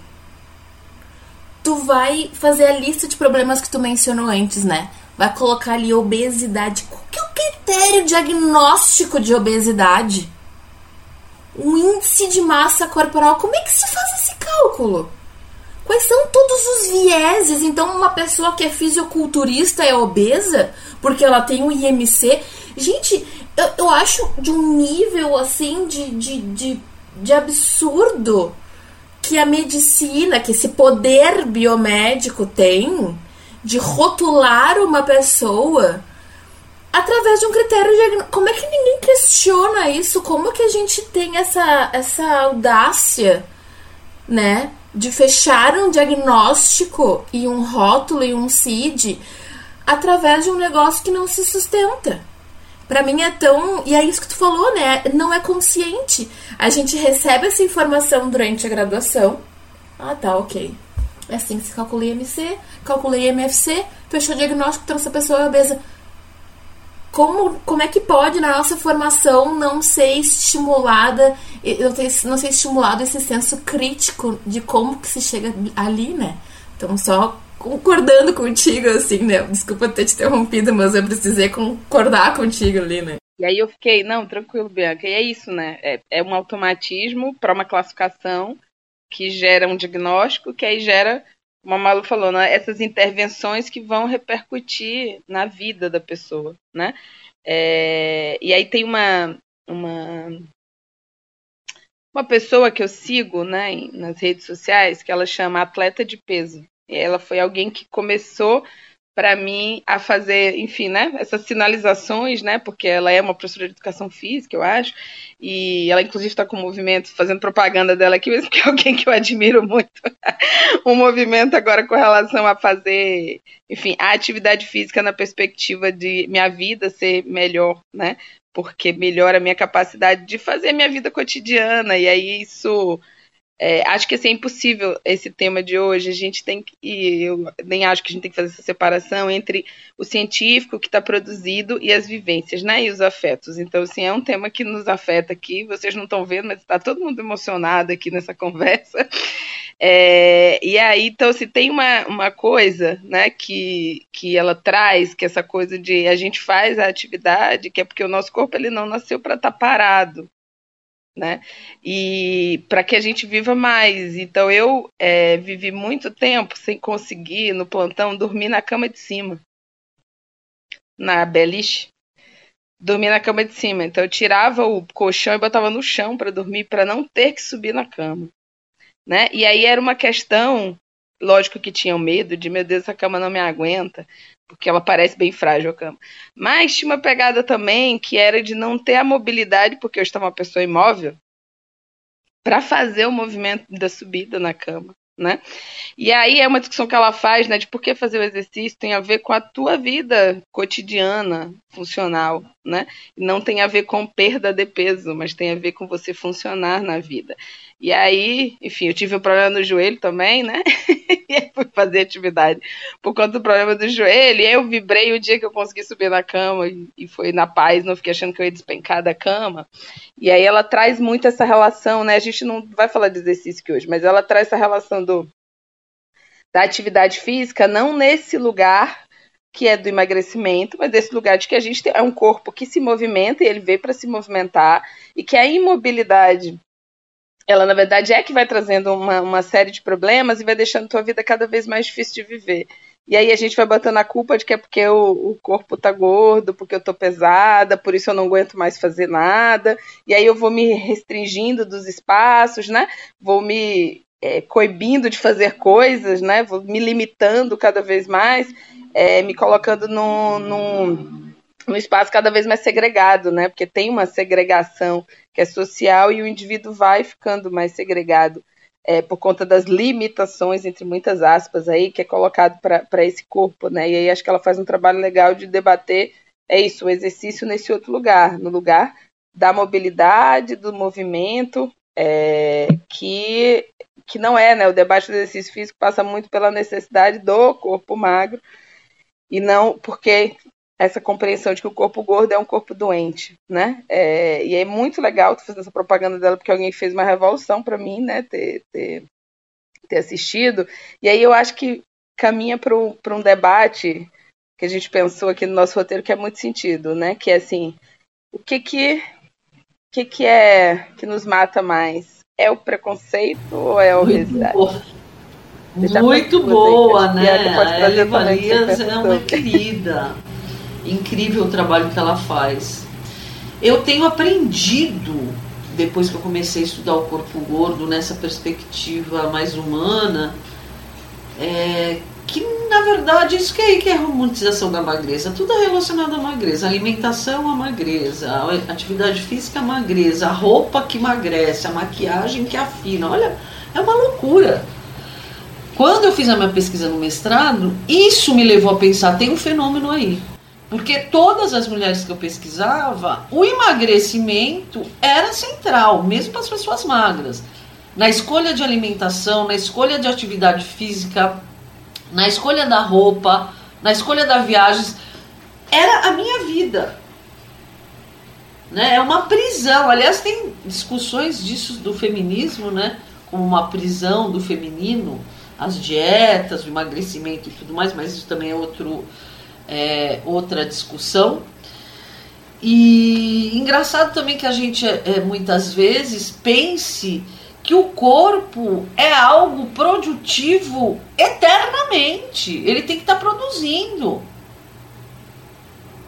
tu vai fazer a lista de problemas que tu mencionou antes, né? Vai colocar ali obesidade. Qual que é o critério diagnóstico de obesidade? O índice de massa corporal. Como é que se faz esse cálculo? Quais são todos os vieses? Então, uma pessoa que é fisiculturista é obesa porque ela tem um IMC. Gente, eu, eu acho de um nível assim de, de, de, de absurdo que a medicina, que esse poder biomédico tem de rotular uma pessoa através de um critério de como é que ninguém questiona isso? Como que a gente tem essa essa audácia né de fechar um diagnóstico e um rótulo e um CID através de um negócio que não se sustenta para mim é tão. E é isso que tu falou, né? Não é consciente. A gente recebe essa informação durante a graduação. Ah, tá, ok. É assim que se calcula IMC, calculei IMFC, fechou o diagnóstico, então essa pessoa obesa. Como, como é que pode na nossa formação não ser estimulada, não ser estimulado esse senso crítico de como que se chega ali, né? Então, só concordando contigo, assim, né? Desculpa ter te interrompido, mas eu precisei concordar contigo ali, né? E aí eu fiquei, não, tranquilo, Bianca. E é isso, né? É, é um automatismo para uma classificação que gera um diagnóstico, que aí gera, como a Malu falou, né? essas intervenções que vão repercutir na vida da pessoa, né? É, e aí tem uma, uma uma pessoa que eu sigo né, nas redes sociais que ela chama atleta de peso. Ela foi alguém que começou para mim a fazer, enfim, né, essas sinalizações, né, porque ela é uma professora de educação física, eu acho, e ela inclusive está com um movimento fazendo propaganda dela aqui mesmo, que é alguém que eu admiro muito, um movimento agora com relação a fazer, enfim, a atividade física na perspectiva de minha vida ser melhor, né, porque melhora a minha capacidade de fazer minha vida cotidiana, e aí isso é, acho que assim, é impossível esse tema de hoje. A gente tem que. Eu nem acho que a gente tem que fazer essa separação entre o científico que está produzido e as vivências, né? E os afetos. Então, assim, é um tema que nos afeta aqui. Vocês não estão vendo, mas está todo mundo emocionado aqui nessa conversa. É, e aí, então, se assim, tem uma, uma coisa, né, que, que ela traz, que essa coisa de a gente faz a atividade, que é porque o nosso corpo ele não nasceu para estar tá parado né? E para que a gente viva mais. Então eu é, vivi muito tempo sem conseguir no plantão dormir na cama de cima, na beliche. Dormir na cama de cima. Então eu tirava o colchão e botava no chão para dormir, para não ter que subir na cama, né? E aí era uma questão Lógico que tinham medo de, meu Deus, essa cama não me aguenta, porque ela parece bem frágil a cama. Mas tinha uma pegada também que era de não ter a mobilidade, porque eu estava uma pessoa imóvel, para fazer o movimento da subida na cama né? E aí é uma discussão que ela faz, né, de por que fazer o exercício tem a ver com a tua vida cotidiana, funcional, né? Não tem a ver com perda de peso, mas tem a ver com você funcionar na vida. E aí, enfim, eu tive um problema no joelho também, né? e aí fui fazer atividade por conta do problema do joelho. E aí eu vibrei o dia que eu consegui subir na cama e foi na paz, não fiquei achando que eu ia despencar da cama. E aí ela traz muito essa relação, né? A gente não vai falar de exercício aqui hoje, mas ela traz essa relação do da atividade física não nesse lugar que é do emagrecimento, mas desse lugar de que a gente é um corpo que se movimenta e ele veio para se movimentar e que a imobilidade ela na verdade é que vai trazendo uma, uma série de problemas e vai deixando tua vida cada vez mais difícil de viver. E aí a gente vai botando a culpa de que é porque o, o, corpo tá gordo, porque eu tô pesada, por isso eu não aguento mais fazer nada. E aí eu vou me restringindo dos espaços, né? Vou me é, coibindo de fazer coisas, né? Vou me limitando cada vez mais, é, me colocando num, num espaço cada vez mais segregado, né? Porque tem uma segregação que é social e o indivíduo vai ficando mais segregado é, por conta das limitações, entre muitas aspas, aí, que é colocado para esse corpo, né? E aí acho que ela faz um trabalho legal de debater é isso, o exercício nesse outro lugar, no lugar da mobilidade, do movimento, é, que, que não é, né? O debate do exercício físico passa muito pela necessidade do corpo magro e não porque essa compreensão de que o corpo gordo é um corpo doente, né? É, e é muito legal tu fazer essa propaganda dela, porque alguém fez uma revolução para mim, né? Ter, ter, ter, assistido. E aí eu acho que caminha para um debate que a gente pensou aqui no nosso roteiro que é muito sentido, né? Que é assim, o que que, que, que é que nos mata mais? É o preconceito ou é a obesidade? Muito, boa, né? A Eva Lias é uma querida. Incrível o trabalho que ela faz. Eu tenho aprendido, depois que eu comecei a estudar o corpo gordo nessa perspectiva mais humana, é, que na verdade isso que é, que é a romantização da magreza, tudo é relacionado à magreza, alimentação à magreza, a atividade física à magreza, a roupa que emagrece, a maquiagem que afina, olha, é uma loucura. Quando eu fiz a minha pesquisa no mestrado, isso me levou a pensar, tem um fenômeno aí. Porque todas as mulheres que eu pesquisava, o emagrecimento era central, mesmo para as pessoas magras. Na escolha de alimentação, na escolha de atividade física, na escolha da roupa, na escolha da viagens, era a minha vida. Né? É uma prisão. Aliás, tem discussões disso do feminismo, né? Como uma prisão do feminino, as dietas, o emagrecimento e tudo mais, mas isso também é outro é, outra discussão. E engraçado também que a gente é, muitas vezes pense que o corpo é algo produtivo eternamente. Ele tem que estar tá produzindo.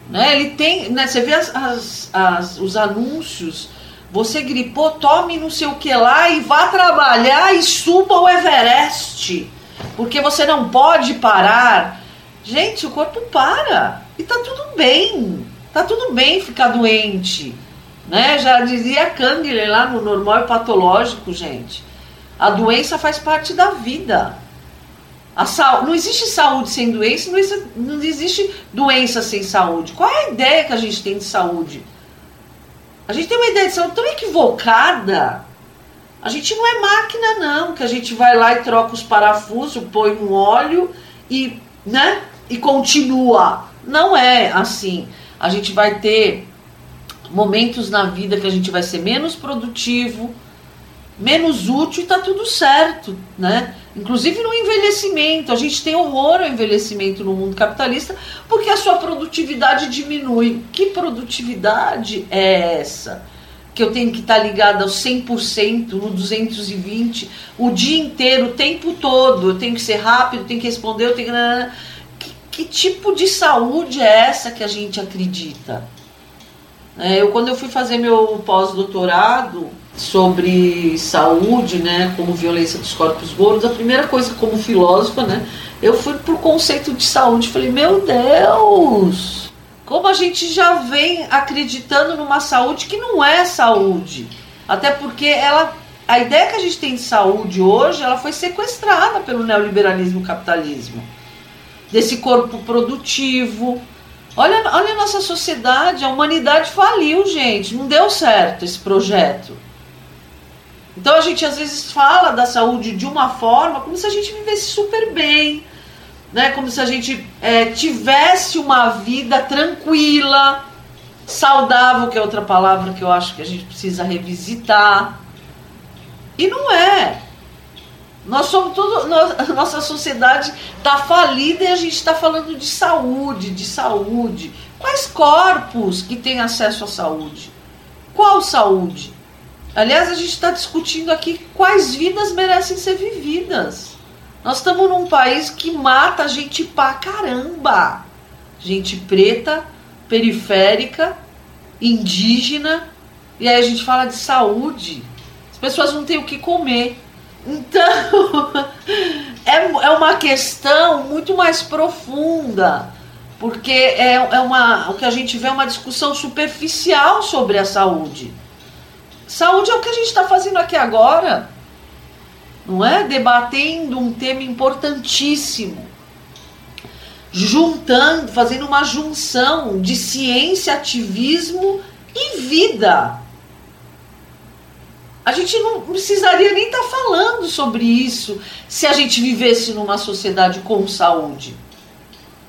Né? Ele tem, né? Você vê as, as, as, os anúncios. Você gripou, tome não sei o que lá e vá trabalhar e suba o Everest. Porque você não pode parar Gente, o corpo para. E tá tudo bem. Tá tudo bem ficar doente. Né? Já dizia Kangler lá no normal e patológico, gente. A doença faz parte da vida. A sa... Não existe saúde sem doença, não existe doença sem saúde. Qual é a ideia que a gente tem de saúde? A gente tem uma ideia de saúde tão equivocada. A gente não é máquina, não, que a gente vai lá e troca os parafusos, põe um óleo e, né? e continua. Não é assim. A gente vai ter momentos na vida que a gente vai ser menos produtivo, menos útil e tá tudo certo, né? Inclusive no envelhecimento, a gente tem horror ao envelhecimento no mundo capitalista porque a sua produtividade diminui. Que produtividade é essa? Que eu tenho que estar tá ligada ao 100%, no 220, o dia inteiro, o tempo todo. Eu tenho que ser rápido, tenho que responder, eu tenho que que tipo de saúde é essa que a gente acredita? É, eu, quando eu fui fazer meu pós-doutorado, sobre saúde, né, como violência dos corpos gordos, a primeira coisa como filósofa, né, eu fui pro conceito de saúde, falei, meu Deus, como a gente já vem acreditando numa saúde que não é saúde. Até porque ela a ideia que a gente tem de saúde hoje, ela foi sequestrada pelo neoliberalismo capitalismo. Desse corpo produtivo. Olha, olha a nossa sociedade, a humanidade faliu, gente. Não deu certo esse projeto. Então a gente às vezes fala da saúde de uma forma como se a gente vivesse super bem, né? Como se a gente é, tivesse uma vida tranquila, saudável, que é outra palavra que eu acho que a gente precisa revisitar. E não é. Nós somos tudo. Nossa sociedade está falida e a gente está falando de saúde, de saúde. Quais corpos que têm acesso à saúde? Qual saúde? Aliás, a gente está discutindo aqui quais vidas merecem ser vividas. Nós estamos num país que mata gente pra caramba. Gente preta, periférica, indígena. E aí a gente fala de saúde. As pessoas não têm o que comer. Então, é, é uma questão muito mais profunda. Porque é, é uma, o que a gente vê é uma discussão superficial sobre a saúde. Saúde é o que a gente está fazendo aqui agora, não é? Debatendo um tema importantíssimo, juntando, fazendo uma junção de ciência, ativismo e vida. A gente não precisaria nem estar tá falando sobre isso se a gente vivesse numa sociedade com saúde.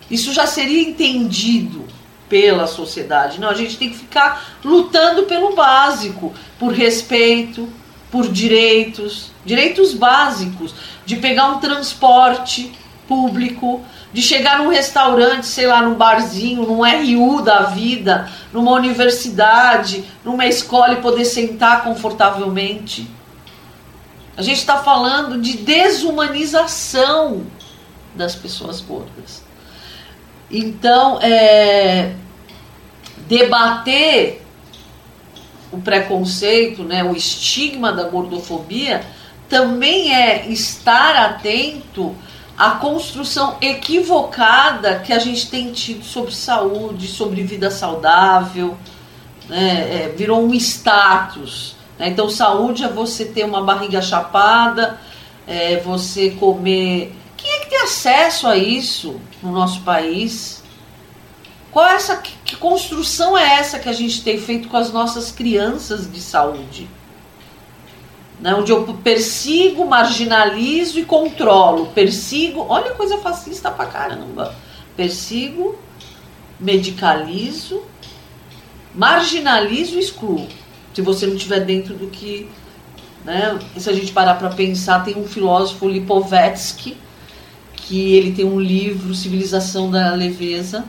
Isso já seria entendido pela sociedade. Não, a gente tem que ficar lutando pelo básico, por respeito, por direitos, direitos básicos, de pegar um transporte público, de chegar num restaurante, sei lá, num barzinho, num RU da vida, numa universidade, numa escola e poder sentar confortavelmente. A gente está falando de desumanização das pessoas gordas. Então, é, debater o preconceito, né, o estigma da gordofobia, também é estar atento à construção equivocada que a gente tem tido sobre saúde, sobre vida saudável, né, é, virou um status. Né? Então, saúde é você ter uma barriga chapada, é você comer. Quem é que tem acesso a isso no nosso país? Qual é essa que, que construção é essa que a gente tem feito com as nossas crianças de saúde? Né, onde eu persigo, marginalizo e controlo. Persigo, olha coisa fascista pra caramba. Persigo, medicalizo, marginalizo e excluo. Se você não estiver dentro do que. Né, se a gente parar para pensar, tem um filósofo Lipovetsky, que ele tem um livro, Civilização da Leveza,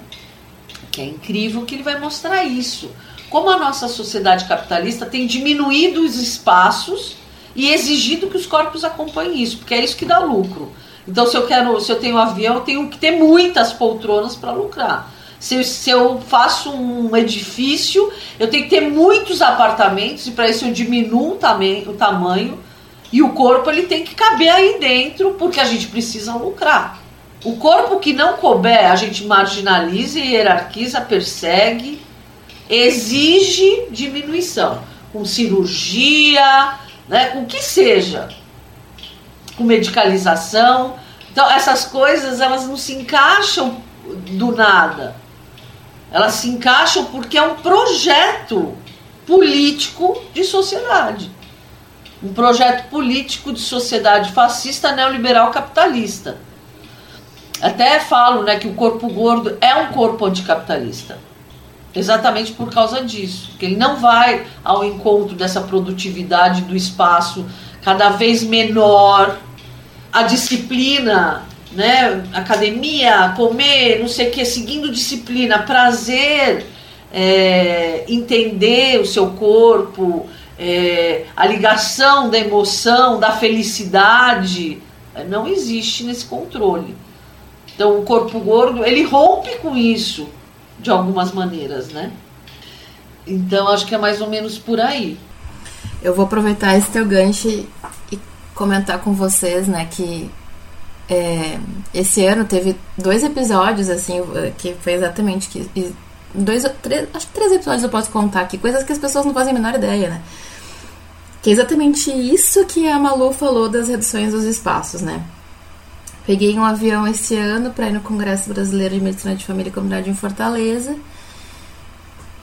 que é incrível que ele vai mostrar isso. Como a nossa sociedade capitalista tem diminuído os espaços e exigido que os corpos acompanhem isso, porque é isso que dá lucro. Então, se eu quero, se eu tenho um avião, eu tenho que ter muitas poltronas para lucrar. Se eu, se eu, faço um edifício, eu tenho que ter muitos apartamentos e para isso eu diminuo o, o tamanho e o corpo ele tem que caber aí dentro porque a gente precisa lucrar. O corpo que não couber, a gente marginaliza, hierarquiza, persegue, exige diminuição. Com cirurgia, né, com o que seja. Com medicalização. Então, essas coisas, elas não se encaixam do nada. Elas se encaixam porque é um projeto político de sociedade. Um projeto político de sociedade fascista, neoliberal, capitalista até falo né, que o corpo gordo é um corpo anticapitalista. Exatamente por causa disso. Que ele não vai ao encontro dessa produtividade do espaço cada vez menor. A disciplina, né? Academia, comer, não sei o que, seguindo disciplina, prazer, é, entender o seu corpo, é, a ligação da emoção, da felicidade, não existe nesse controle. Então, o corpo gordo, ele rompe com isso de algumas maneiras, né? Então, acho que é mais ou menos por aí. Eu vou aproveitar esse teu gancho e comentar com vocês, né, que é, esse ano teve dois episódios, assim, que foi exatamente que. Dois, três, acho que três episódios eu posso contar aqui, coisas que as pessoas não fazem a menor ideia, né? Que é exatamente isso que a Malu falou das reduções dos espaços, né? Peguei um avião esse ano para ir no Congresso Brasileiro de Medicina de Família e Comunidade em Fortaleza.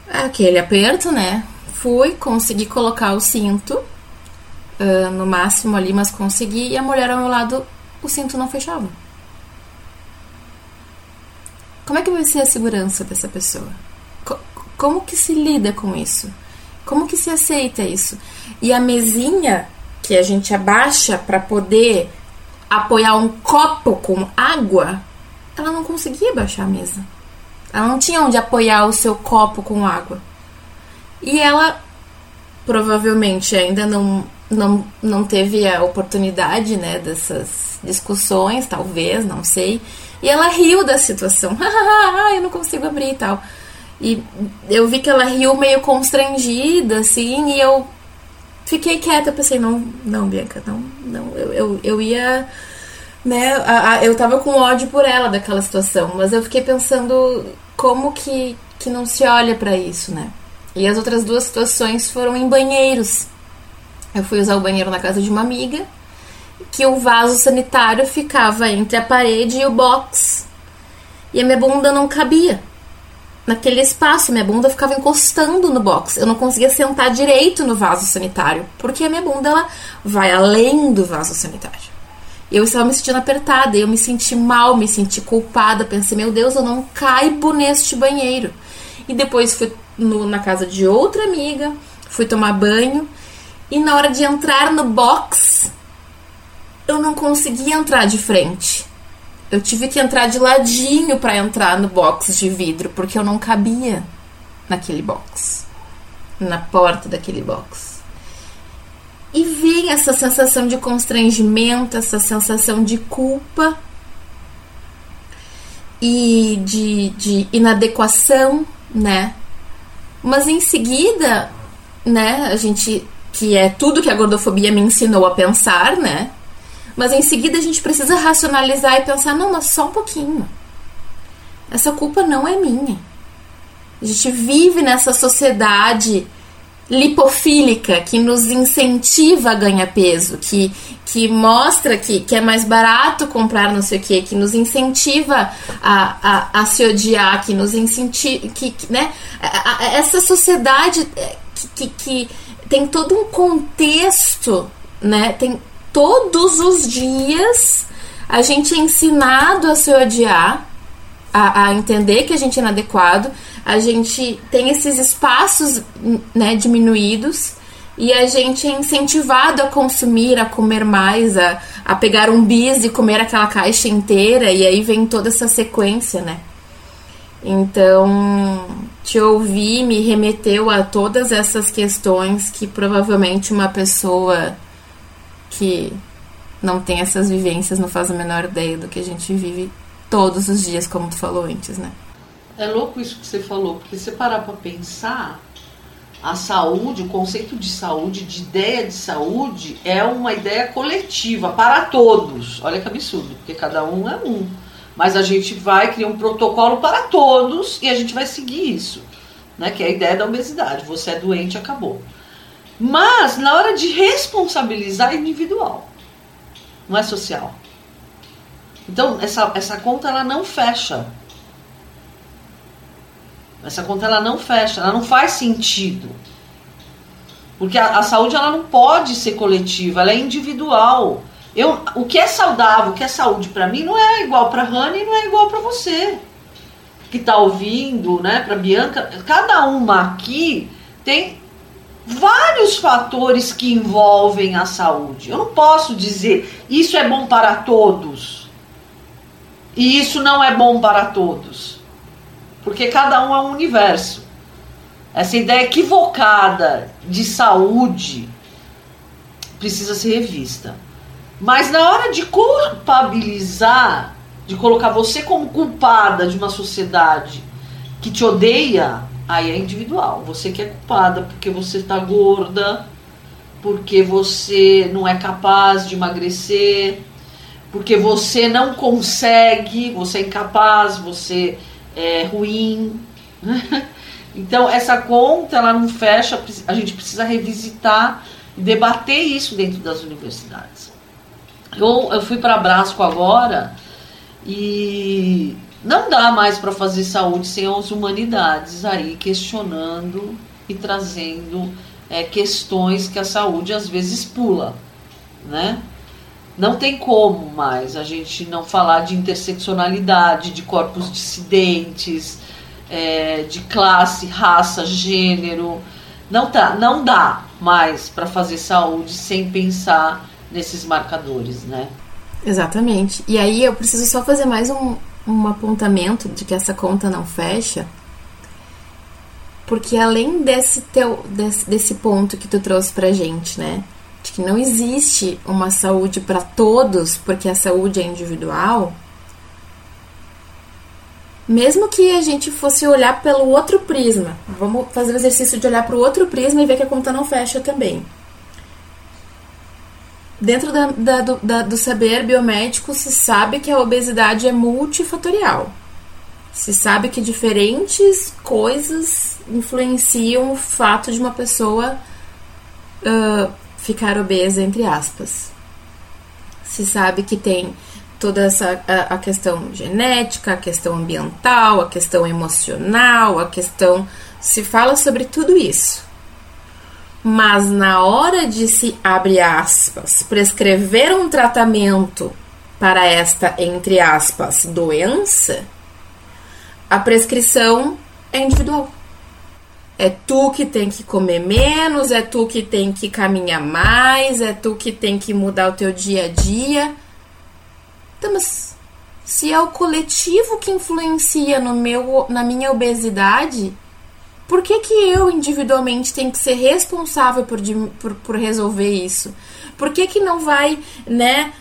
Aquele aperto, né? Fui, consegui colocar o cinto uh, no máximo ali, mas consegui. E a mulher ao meu lado, o cinto não fechava. Como é que vai ser a segurança dessa pessoa? Co como que se lida com isso? Como que se aceita isso? E a mesinha que a gente abaixa para poder apoiar um copo com água, ela não conseguia baixar a mesa. Ela não tinha onde apoiar o seu copo com água. E ela provavelmente ainda não, não, não teve a oportunidade né, dessas discussões, talvez, não sei. E ela riu da situação. ah, eu não consigo abrir e tal. E eu vi que ela riu meio constrangida, assim, e eu fiquei quieta, pensei, não, não, Bianca, não, não, eu, eu, eu ia, né, a, a, eu tava com ódio por ela daquela situação, mas eu fiquei pensando como que, que não se olha para isso, né? E as outras duas situações foram em banheiros. Eu fui usar o banheiro na casa de uma amiga, que o vaso sanitário ficava entre a parede e o box. E a minha bunda não cabia naquele espaço. Minha bunda ficava encostando no box. Eu não conseguia sentar direito no vaso sanitário, porque a minha bunda ela vai além do vaso sanitário. Eu estava me sentindo apertada, eu me senti mal, me senti culpada, pensei, meu Deus, eu não caibo neste banheiro. E depois fui no, na casa de outra amiga, fui tomar banho, e na hora de entrar no box, eu não conseguia entrar de frente. Eu tive que entrar de ladinho para entrar no box de vidro, porque eu não cabia naquele box, na porta daquele box. E vem essa sensação de constrangimento, essa sensação de culpa e de, de inadequação, né? Mas em seguida, né, a gente que é tudo que a gordofobia me ensinou a pensar, né? Mas em seguida a gente precisa racionalizar e pensar: não, mas só um pouquinho. Essa culpa não é minha. A gente vive nessa sociedade lipofílica que nos incentiva a ganhar peso, que, que mostra que, que é mais barato comprar não sei o que, que nos incentiva a, a, a se odiar, que nos incentiva. Que, que né? Essa sociedade é, que, que, que tem todo um contexto, né? Tem, todos os dias a gente é ensinado a se odiar, a, a, entender que a gente é inadequado, a gente tem esses espaços né, diminuídos e a gente é incentivado a consumir, a comer mais, a, a pegar um bis e comer aquela caixa inteira, e aí vem toda essa sequência, né? Então, te ouvir me remeteu a todas essas questões que provavelmente uma pessoa que não tem essas vivências, não faz a menor ideia do que a gente vive todos os dias, como tu falou antes, né? É louco isso que você falou, porque se parar para pensar, a saúde, o conceito de saúde, de ideia de saúde, é uma ideia coletiva para todos. Olha que absurdo, porque cada um é um. Mas a gente vai criar um protocolo para todos e a gente vai seguir isso, né? Que é a ideia da obesidade. Você é doente, acabou. Mas na hora de responsabilizar é individual, não é social. Então essa, essa conta ela não fecha. Essa conta ela não fecha, ela não faz sentido. Porque a, a saúde ela não pode ser coletiva, ela é individual. Eu, o que é saudável, o que é saúde para mim não é igual para Rani e não é igual para você que está ouvindo, né? Para Bianca, cada uma aqui tem vários fatores que envolvem a saúde. Eu não posso dizer isso é bom para todos e isso não é bom para todos, porque cada um é um universo. Essa ideia equivocada de saúde precisa ser revista. Mas na hora de culpabilizar, de colocar você como culpada de uma sociedade que te odeia, Aí é individual. Você que é culpada porque você está gorda, porque você não é capaz de emagrecer, porque você não consegue, você é incapaz, você é ruim. Então, essa conta ela não fecha, a gente precisa revisitar e debater isso dentro das universidades. Eu, eu fui para Brasco agora e não dá mais para fazer saúde sem as humanidades aí questionando e trazendo é, questões que a saúde às vezes pula, né? Não tem como mais a gente não falar de interseccionalidade, de corpos dissidentes, é, de classe, raça, gênero. Não, tá, não dá mais para fazer saúde sem pensar nesses marcadores, né? Exatamente. E aí eu preciso só fazer mais um, um apontamento de que essa conta não fecha. Porque além desse, teu, desse, desse ponto que tu trouxe pra gente, né? De que não existe uma saúde para todos, porque a saúde é individual. Mesmo que a gente fosse olhar pelo outro prisma, vamos fazer o exercício de olhar para o outro prisma e ver que a conta não fecha também. Dentro da, da, do, da, do saber biomédico, se sabe que a obesidade é multifatorial. Se sabe que diferentes coisas influenciam o fato de uma pessoa uh, ficar obesa, entre aspas. Se sabe que tem toda essa a, a, questão genética, a questão ambiental, a questão emocional, a questão se fala sobre tudo isso. Mas na hora de se, abre aspas, prescrever um tratamento para esta, entre aspas, doença, a prescrição é individual. É tu que tem que comer menos, é tu que tem que caminhar mais, é tu que tem que mudar o teu dia a dia. Então, mas se é o coletivo que influencia no meu, na minha obesidade, por que, que eu individualmente tenho que ser responsável por, por, por resolver isso? Por que, que não vai, né,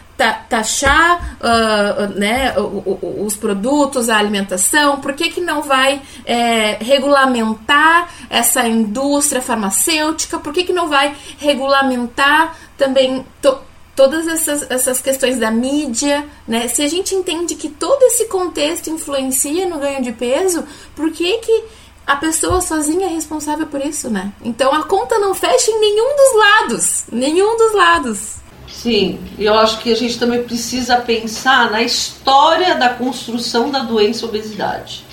taxar uh, né, os produtos, a alimentação? Por que, que não vai é, regulamentar essa indústria farmacêutica? Por que, que não vai regulamentar também to, todas essas, essas questões da mídia? Né? Se a gente entende que todo esse contexto influencia no ganho de peso, por que, que a pessoa sozinha é responsável por isso, né? Então a conta não fecha em nenhum dos lados. Nenhum dos lados. Sim, eu acho que a gente também precisa pensar na história da construção da doença obesidade.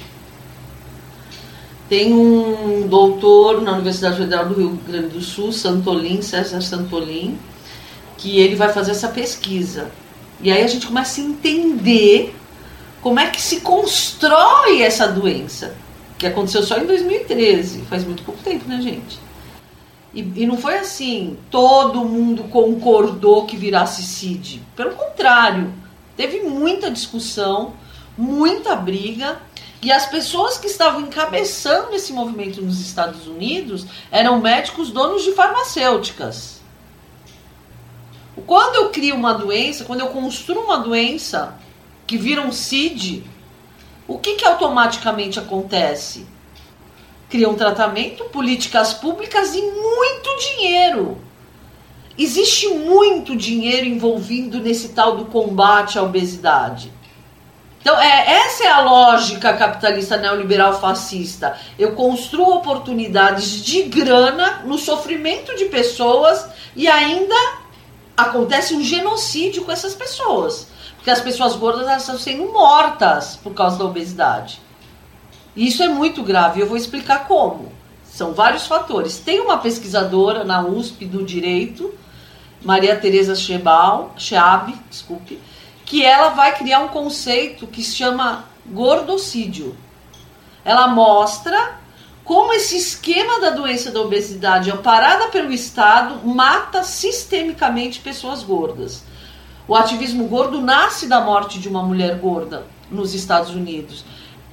Tem um doutor na Universidade Federal do Rio Grande do Sul, Santolin, César Santolin, que ele vai fazer essa pesquisa. E aí a gente começa a entender como é que se constrói essa doença que aconteceu só em 2013, faz muito pouco tempo, né, gente? E, e, não foi assim, todo mundo concordou que virasse CID. Pelo contrário, teve muita discussão, muita briga, e as pessoas que estavam encabeçando esse movimento nos Estados Unidos eram médicos donos de farmacêuticas. Quando eu crio uma doença, quando eu construo uma doença que vira um CID, o que, que automaticamente acontece? Cria um tratamento, políticas públicas e muito dinheiro. Existe muito dinheiro envolvido nesse tal do combate à obesidade. Então, é, essa é a lógica capitalista neoliberal fascista. Eu construo oportunidades de grana no sofrimento de pessoas e ainda acontece um genocídio com essas pessoas. Porque as pessoas gordas estão sendo mortas por causa da obesidade. E isso é muito grave. Eu vou explicar como. São vários fatores. Tem uma pesquisadora na USP do Direito, Maria Tereza Chebal, Cheab, desculpe, que ela vai criar um conceito que se chama gordocídio. Ela mostra como esse esquema da doença da obesidade amparada pelo Estado mata sistemicamente pessoas gordas. O ativismo gordo nasce da morte de uma mulher gorda nos Estados Unidos.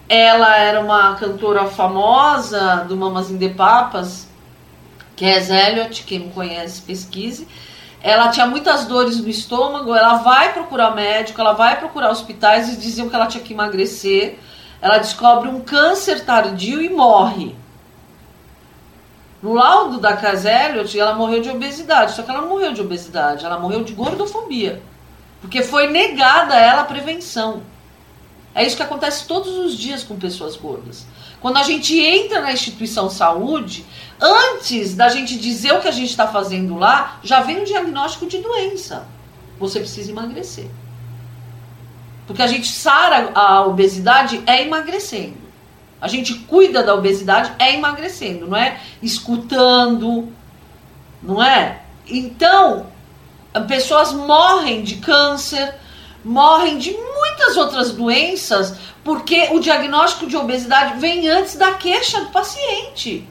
Ela era uma cantora famosa do Mamas in the Papas, Cass Elliot, quem me conhece, pesquise. Ela tinha muitas dores no estômago, ela vai procurar médico, ela vai procurar hospitais e diziam que ela tinha que emagrecer. Ela descobre um câncer tardio e morre. No laudo da Caselliot, ela morreu de obesidade, só que ela não morreu de obesidade, ela morreu de gordofobia. Porque foi negada a ela a prevenção. É isso que acontece todos os dias com pessoas gordas. Quando a gente entra na instituição saúde, antes da gente dizer o que a gente está fazendo lá, já vem um diagnóstico de doença. Você precisa emagrecer. Porque a gente sara a obesidade é emagrecendo. A gente cuida da obesidade é emagrecendo, não é escutando, não é? Então, pessoas morrem de câncer, morrem de muitas outras doenças, porque o diagnóstico de obesidade vem antes da queixa do paciente.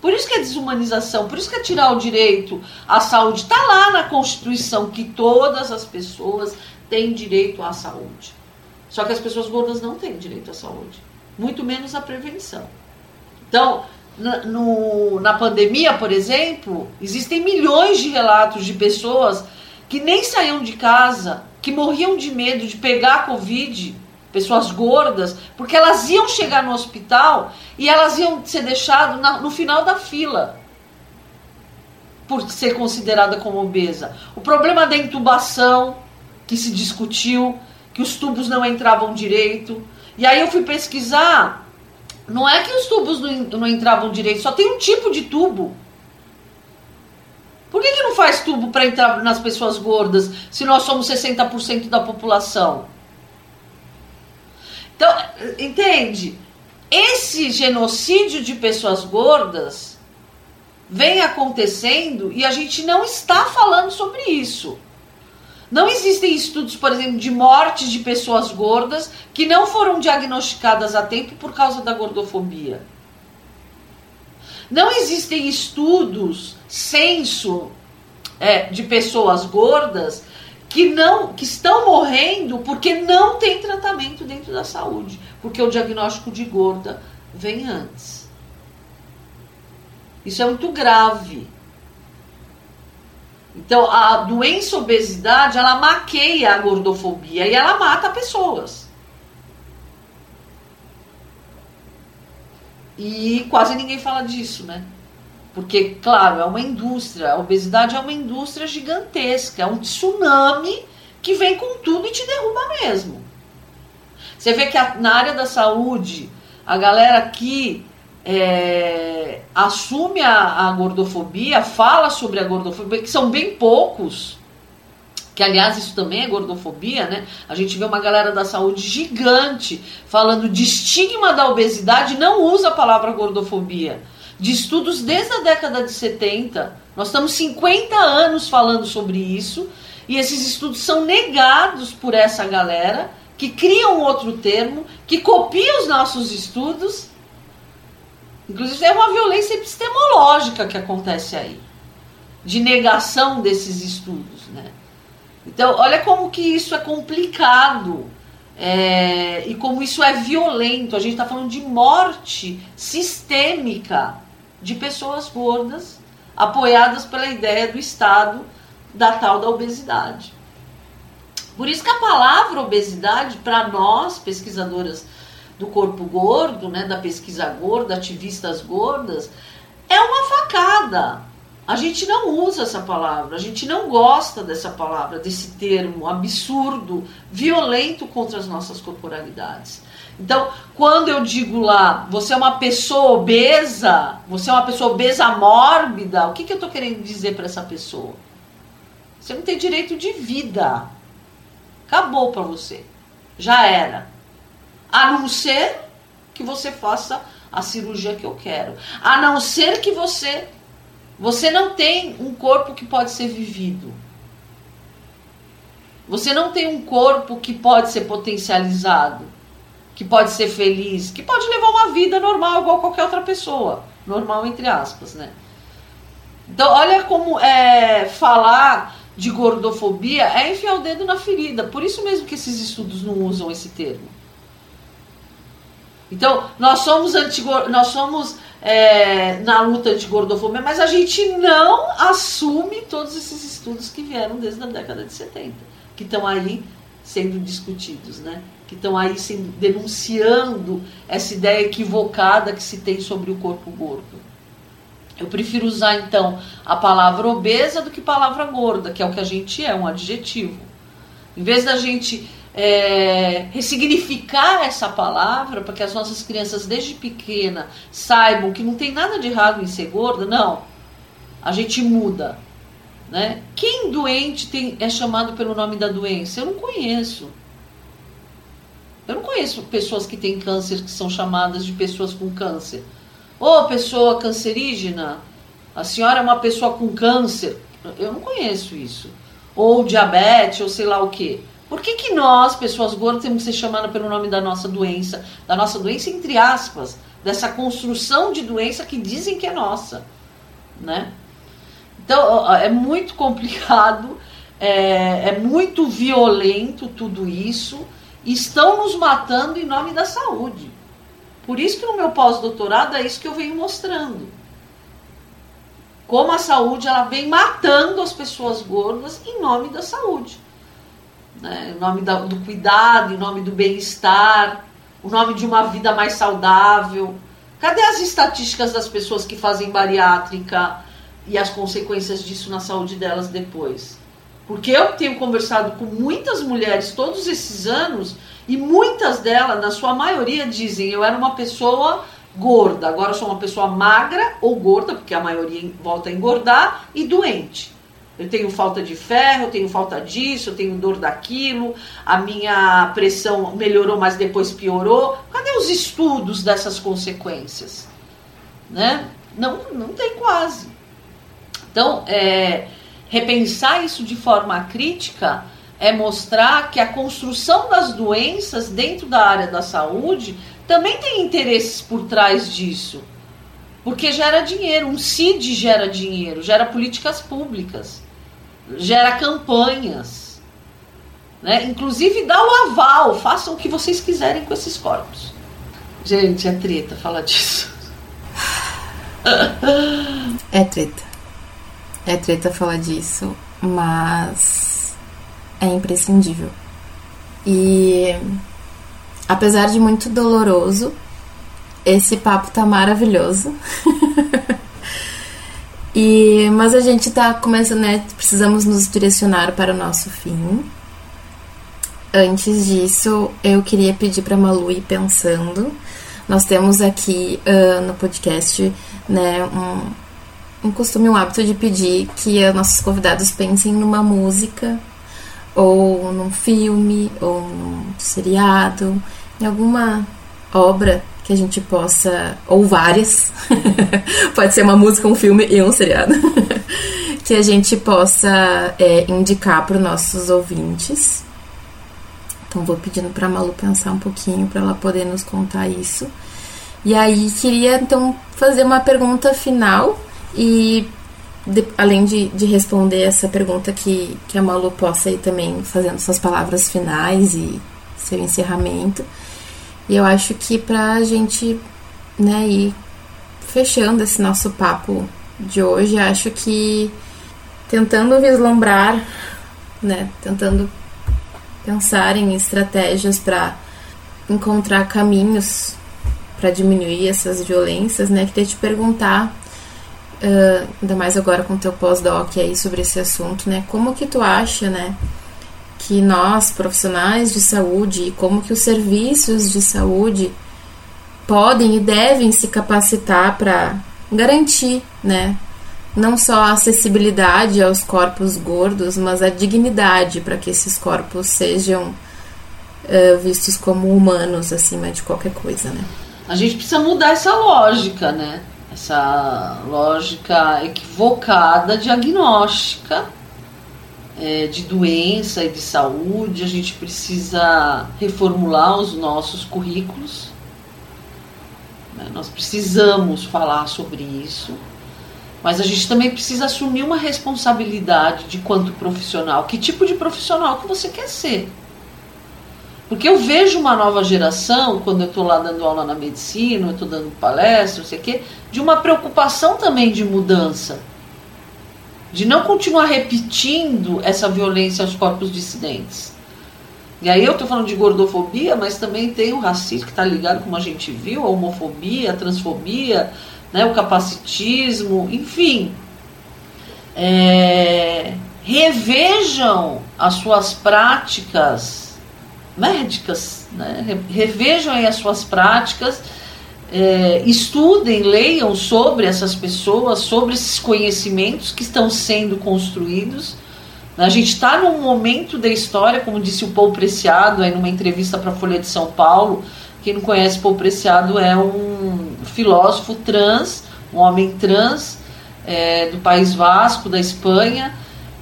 Por isso que é desumanização, por isso que é tirar o direito à saúde. Está lá na Constituição que todas as pessoas têm direito à saúde. Só que as pessoas gordas não têm direito à saúde, muito menos à prevenção. Então, na, no, na pandemia, por exemplo, existem milhões de relatos de pessoas que nem saíam de casa, que morriam de medo de pegar a Covid, pessoas gordas, porque elas iam chegar no hospital e elas iam ser deixadas no final da fila por ser considerada como obesa. O problema da intubação, que se discutiu, que os tubos não entravam direito. E aí eu fui pesquisar não é que os tubos não, entravam direito, só tem um tipo de tubo. Por que, que não faz tubo para entrar nas pessoas gordas se nós somos 60% da população? Então, entende? Esse genocídio de pessoas gordas vem acontecendo e a gente não está falando sobre isso. Não existem estudos, por exemplo, de mortes de pessoas gordas que não foram diagnosticadas a tempo por causa da gordofobia. Não existem estudos, censo é, de pessoas gordas que não que estão morrendo porque não tem tratamento dentro da saúde, porque o diagnóstico de gorda vem antes. Isso é muito grave. Então, a doença obesidade, ela maqueia a gordofobia e ela mata pessoas. E quase ninguém fala disso, né? Porque, claro, é uma indústria, a obesidade é uma indústria gigantesca, é um tsunami que vem com tudo e te derruba mesmo. Você vê que a, na área da saúde, a galera aqui é, assume a, a, gordofobia, fala sobre a gordofobia, que são bem poucos, que aliás isso também é gordofobia, né? A gente vê uma galera da saúde gigante falando de estigma da obesidade, não usa a palavra gordofobia. De estudos desde a década de 70, nós estamos 50 anos falando sobre isso, e esses estudos são negados por essa galera que cria um outro termo, que copia os nossos estudos Inclusive, é uma violência epistemológica que acontece aí, de negação desses estudos. Né? Então, olha como que isso é complicado é, e como isso é violento. A gente está falando de morte sistêmica de pessoas gordas, apoiadas pela ideia do Estado da tal da obesidade. Por isso que a palavra obesidade, para nós, pesquisadoras do corpo gordo, né, da pesquisa gorda, ativistas gordas, é uma facada. A gente não usa essa palavra, a gente não gosta dessa palavra, desse termo absurdo, violento contra as nossas corporalidades. Então, quando eu digo lá, você é uma pessoa obesa, você é uma pessoa obesa mórbida, o que, que eu estou querendo dizer para essa pessoa? Você não tem direito de vida. Acabou para você. Já era. A não ser que você faça a cirurgia que eu quero. A não ser que você você não tem um corpo que pode ser vivido. Você não tem um corpo que pode ser potencializado, que pode ser feliz, que pode levar uma vida normal igual qualquer outra pessoa, normal entre aspas, né? Então, olha como é falar de gordofobia é enfiar o dedo na ferida. Por isso mesmo que esses estudos não usam esse termo. Então, nós somos, anti, nós somos é, na luta anti-gordofobia, mas a gente não assume todos esses estudos que vieram desde a década de 70, que estão aí sendo discutidos, né? que estão aí sendo, denunciando essa ideia equivocada que se tem sobre o corpo gordo. Eu prefiro usar então a palavra obesa do que palavra gorda, que é o que a gente é, um adjetivo. Em vez da gente é, ressignificar essa palavra para que as nossas crianças desde pequena saibam que não tem nada de errado em ser gorda, não. A gente muda. Né? Quem doente tem, é chamado pelo nome da doença? Eu não conheço. Eu não conheço pessoas que têm câncer que são chamadas de pessoas com câncer. Ô, oh, pessoa cancerígena, a senhora é uma pessoa com câncer. Eu não conheço isso. Ou diabetes, ou sei lá o quê. Por que, que nós, pessoas gordas, temos que ser chamadas pelo nome da nossa doença? Da nossa doença, entre aspas, dessa construção de doença que dizem que é nossa, né? Então, é muito complicado, é, é muito violento tudo isso. Estão nos matando em nome da saúde. Por isso que no meu pós-doutorado é isso que eu venho mostrando. Como a saúde ela vem matando as pessoas gordas em nome da saúde. Né? Em nome do cuidado, em nome do bem-estar, o nome de uma vida mais saudável. Cadê as estatísticas das pessoas que fazem bariátrica e as consequências disso na saúde delas depois? Porque eu tenho conversado com muitas mulheres todos esses anos e muitas delas, na sua maioria, dizem: eu era uma pessoa gorda, agora sou uma pessoa magra ou gorda, porque a maioria volta a engordar, e doente. Eu tenho falta de ferro, eu tenho falta disso, eu tenho dor daquilo, a minha pressão melhorou, mas depois piorou. Cadê os estudos dessas consequências? Né? Não, não tem quase. Então, é, repensar isso de forma crítica é mostrar que a construção das doenças dentro da área da saúde também tem interesses por trás disso. Porque gera dinheiro, um CID gera dinheiro, gera políticas públicas, gera campanhas. Né? Inclusive dá o aval, façam o que vocês quiserem com esses corpos. Gente, é treta falar disso. É treta. É treta falar disso, mas é imprescindível. E apesar de muito doloroso, esse papo tá maravilhoso. e mas a gente tá começando, né? Precisamos nos direcionar para o nosso fim. Antes disso, eu queria pedir para Malu ir pensando. Nós temos aqui uh, no podcast, né, um, um costume, um hábito de pedir que uh, nossos convidados pensem numa música ou num filme, ou num seriado, em alguma obra que a gente possa, ou várias, pode ser uma música, um filme e um seriado, que a gente possa é, indicar para os nossos ouvintes. Então vou pedindo para Malu pensar um pouquinho para ela poder nos contar isso. E aí queria então fazer uma pergunta final e de, além de, de responder essa pergunta que, que a Malu possa ir também fazendo suas palavras finais e seu encerramento. E eu acho que pra gente né, ir fechando esse nosso papo de hoje, acho que tentando vislumbrar, né, tentando pensar em estratégias para encontrar caminhos para diminuir essas violências, né, queria te perguntar uh, ainda mais agora com o teu pós-doc aí sobre esse assunto, né? Como que tu acha, né, que nós, profissionais de saúde, e como que os serviços de saúde podem e devem se capacitar para garantir, né, não só a acessibilidade aos corpos gordos, mas a dignidade para que esses corpos sejam uh, vistos como humanos acima de qualquer coisa, né? A gente precisa mudar essa lógica, né? essa lógica equivocada diagnóstica é, de doença e de saúde. A gente precisa reformular os nossos currículos. Né? Nós precisamos falar sobre isso. Mas a gente também precisa assumir uma responsabilidade de quanto profissional. Que tipo de profissional que você quer ser? Porque eu vejo uma nova geração, quando eu estou lá dando aula na medicina, eu estou dando palestra, não sei o quê, de uma preocupação também de mudança. De não continuar repetindo essa violência aos corpos dissidentes. E aí eu estou falando de gordofobia, mas também tem o racismo que está ligado, como a gente viu, a homofobia, a transfobia, né, o capacitismo, enfim. É, revejam as suas práticas médicas, né, revejam as suas práticas, é, estudem, leiam sobre essas pessoas, sobre esses conhecimentos que estão sendo construídos. A gente está num momento da história, como disse o Paul Preciado, aí numa entrevista para a Folha de São Paulo, quem não conhece Paul Preciado é um filósofo trans, um homem trans é, do País Vasco, da Espanha.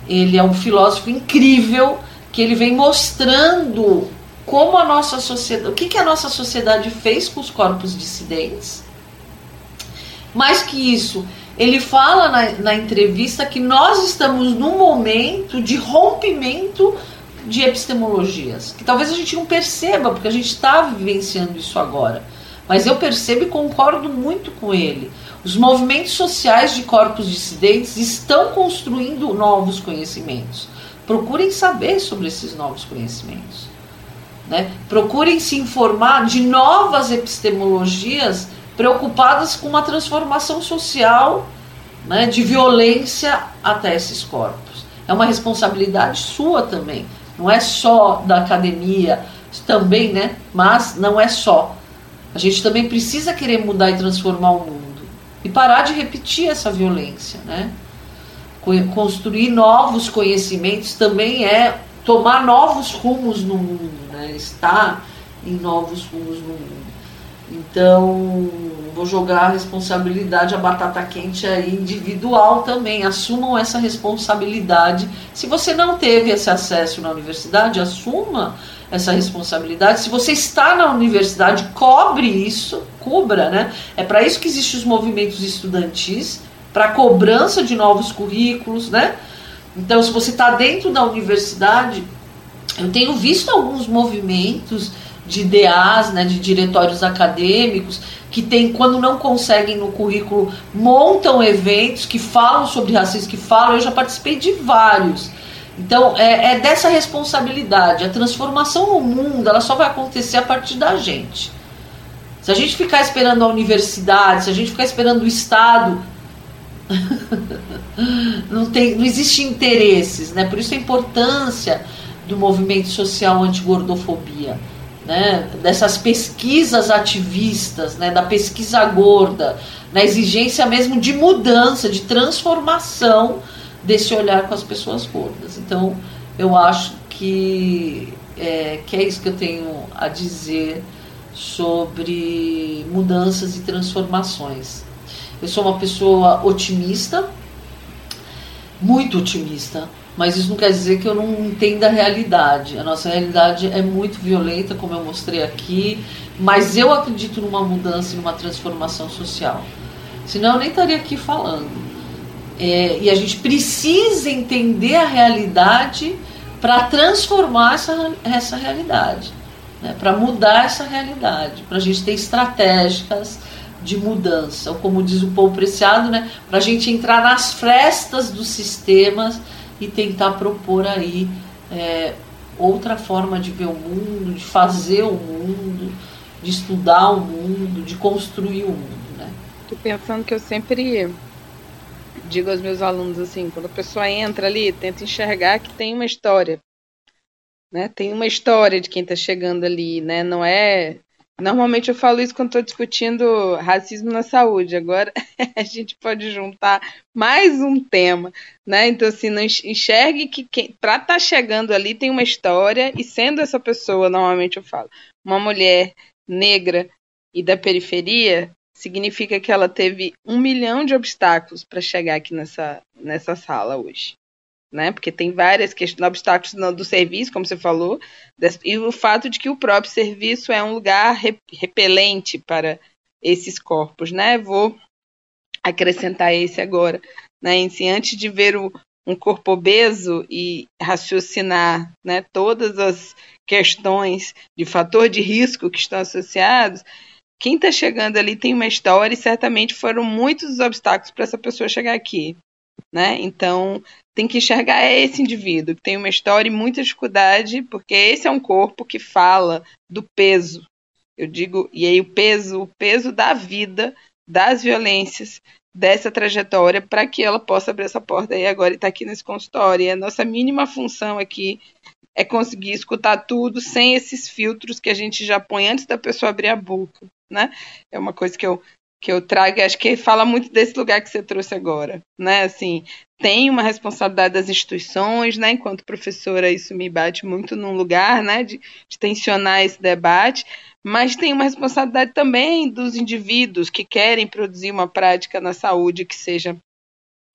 Ele é um filósofo incrível que ele vem mostrando como a nossa sociedade, o que, que a nossa sociedade fez com os corpos dissidentes. Mais que isso, ele fala na, na entrevista que nós estamos num momento de rompimento de epistemologias, que talvez a gente não perceba, porque a gente está vivenciando isso agora. Mas eu percebo e concordo muito com ele. Os movimentos sociais de corpos dissidentes estão construindo novos conhecimentos. Procurem saber sobre esses novos conhecimentos. Né? Procurem se informar de novas epistemologias preocupadas com uma transformação social né, de violência até esses corpos. É uma responsabilidade sua também. Não é só da academia, também, né? Mas não é só. A gente também precisa querer mudar e transformar o mundo. E parar de repetir essa violência, né? Construir novos conhecimentos também é tomar novos rumos no mundo, né? Estar em novos rumos no mundo. Então, vou jogar a responsabilidade, a batata quente aí individual também. Assumam essa responsabilidade. Se você não teve esse acesso na universidade, assuma essa responsabilidade. Se você está na universidade, cobre isso, cubra, né? É para isso que existem os movimentos estudantis, para cobrança de novos currículos, né? Então, se você está dentro da universidade, eu tenho visto alguns movimentos de DAs, né, de diretórios acadêmicos, que tem, quando não conseguem no currículo, montam eventos que falam sobre racismo, que falam, eu já participei de vários. Então, é, é dessa responsabilidade. A transformação no mundo, ela só vai acontecer a partir da gente. Se a gente ficar esperando a universidade, se a gente ficar esperando o Estado, não, tem, não existe interesses, né? Por isso a importância do movimento social anti-gordofobia né, dessas pesquisas ativistas, né, da pesquisa gorda, na exigência mesmo de mudança, de transformação desse olhar com as pessoas gordas. Então, eu acho que é, que é isso que eu tenho a dizer sobre mudanças e transformações. Eu sou uma pessoa otimista, muito otimista, mas isso não quer dizer que eu não entenda a realidade. A nossa realidade é muito violenta, como eu mostrei aqui, mas eu acredito numa mudança, numa transformação social. Senão eu nem estaria aqui falando. É, e a gente precisa entender a realidade para transformar essa, essa realidade, né? para mudar essa realidade, para a gente ter estratégicas de mudança, ou como diz o Paulo Preciado, né? para a gente entrar nas frestas dos sistemas e tentar propor aí é, outra forma de ver o mundo, de fazer o mundo, de estudar o mundo, de construir o mundo, né? Tô pensando que eu sempre digo aos meus alunos assim, quando a pessoa entra ali, tenta enxergar que tem uma história, né? Tem uma história de quem está chegando ali, né? Não é Normalmente eu falo isso quando estou discutindo racismo na saúde. Agora a gente pode juntar mais um tema, né? Então, assim, não enxergue que para estar tá chegando ali tem uma história, e sendo essa pessoa, normalmente eu falo, uma mulher negra e da periferia, significa que ela teve um milhão de obstáculos para chegar aqui nessa, nessa sala hoje né? Porque tem várias questões, obstáculos do serviço, como você falou, e o fato de que o próprio serviço é um lugar repelente para esses corpos, né? Vou acrescentar esse agora, né? Si, antes de ver o, um corpo obeso e raciocinar, né, todas as questões de fator de risco que estão associados, quem está chegando ali tem uma história e certamente foram muitos os obstáculos para essa pessoa chegar aqui. Né? Então, tem que enxergar esse indivíduo que tem uma história e muita dificuldade, porque esse é um corpo que fala do peso. Eu digo, e aí o peso, o peso da vida das violências, dessa trajetória, para que ela possa abrir essa porta aí agora e estar tá aqui nesse consultório. E a nossa mínima função aqui é conseguir escutar tudo sem esses filtros que a gente já põe antes da pessoa abrir a boca, né? É uma coisa que eu que eu trago, acho que fala muito desse lugar que você trouxe agora, né? Assim, tem uma responsabilidade das instituições, né? Enquanto professora, isso me bate muito num lugar, né? De, de tensionar esse debate, mas tem uma responsabilidade também dos indivíduos que querem produzir uma prática na saúde que seja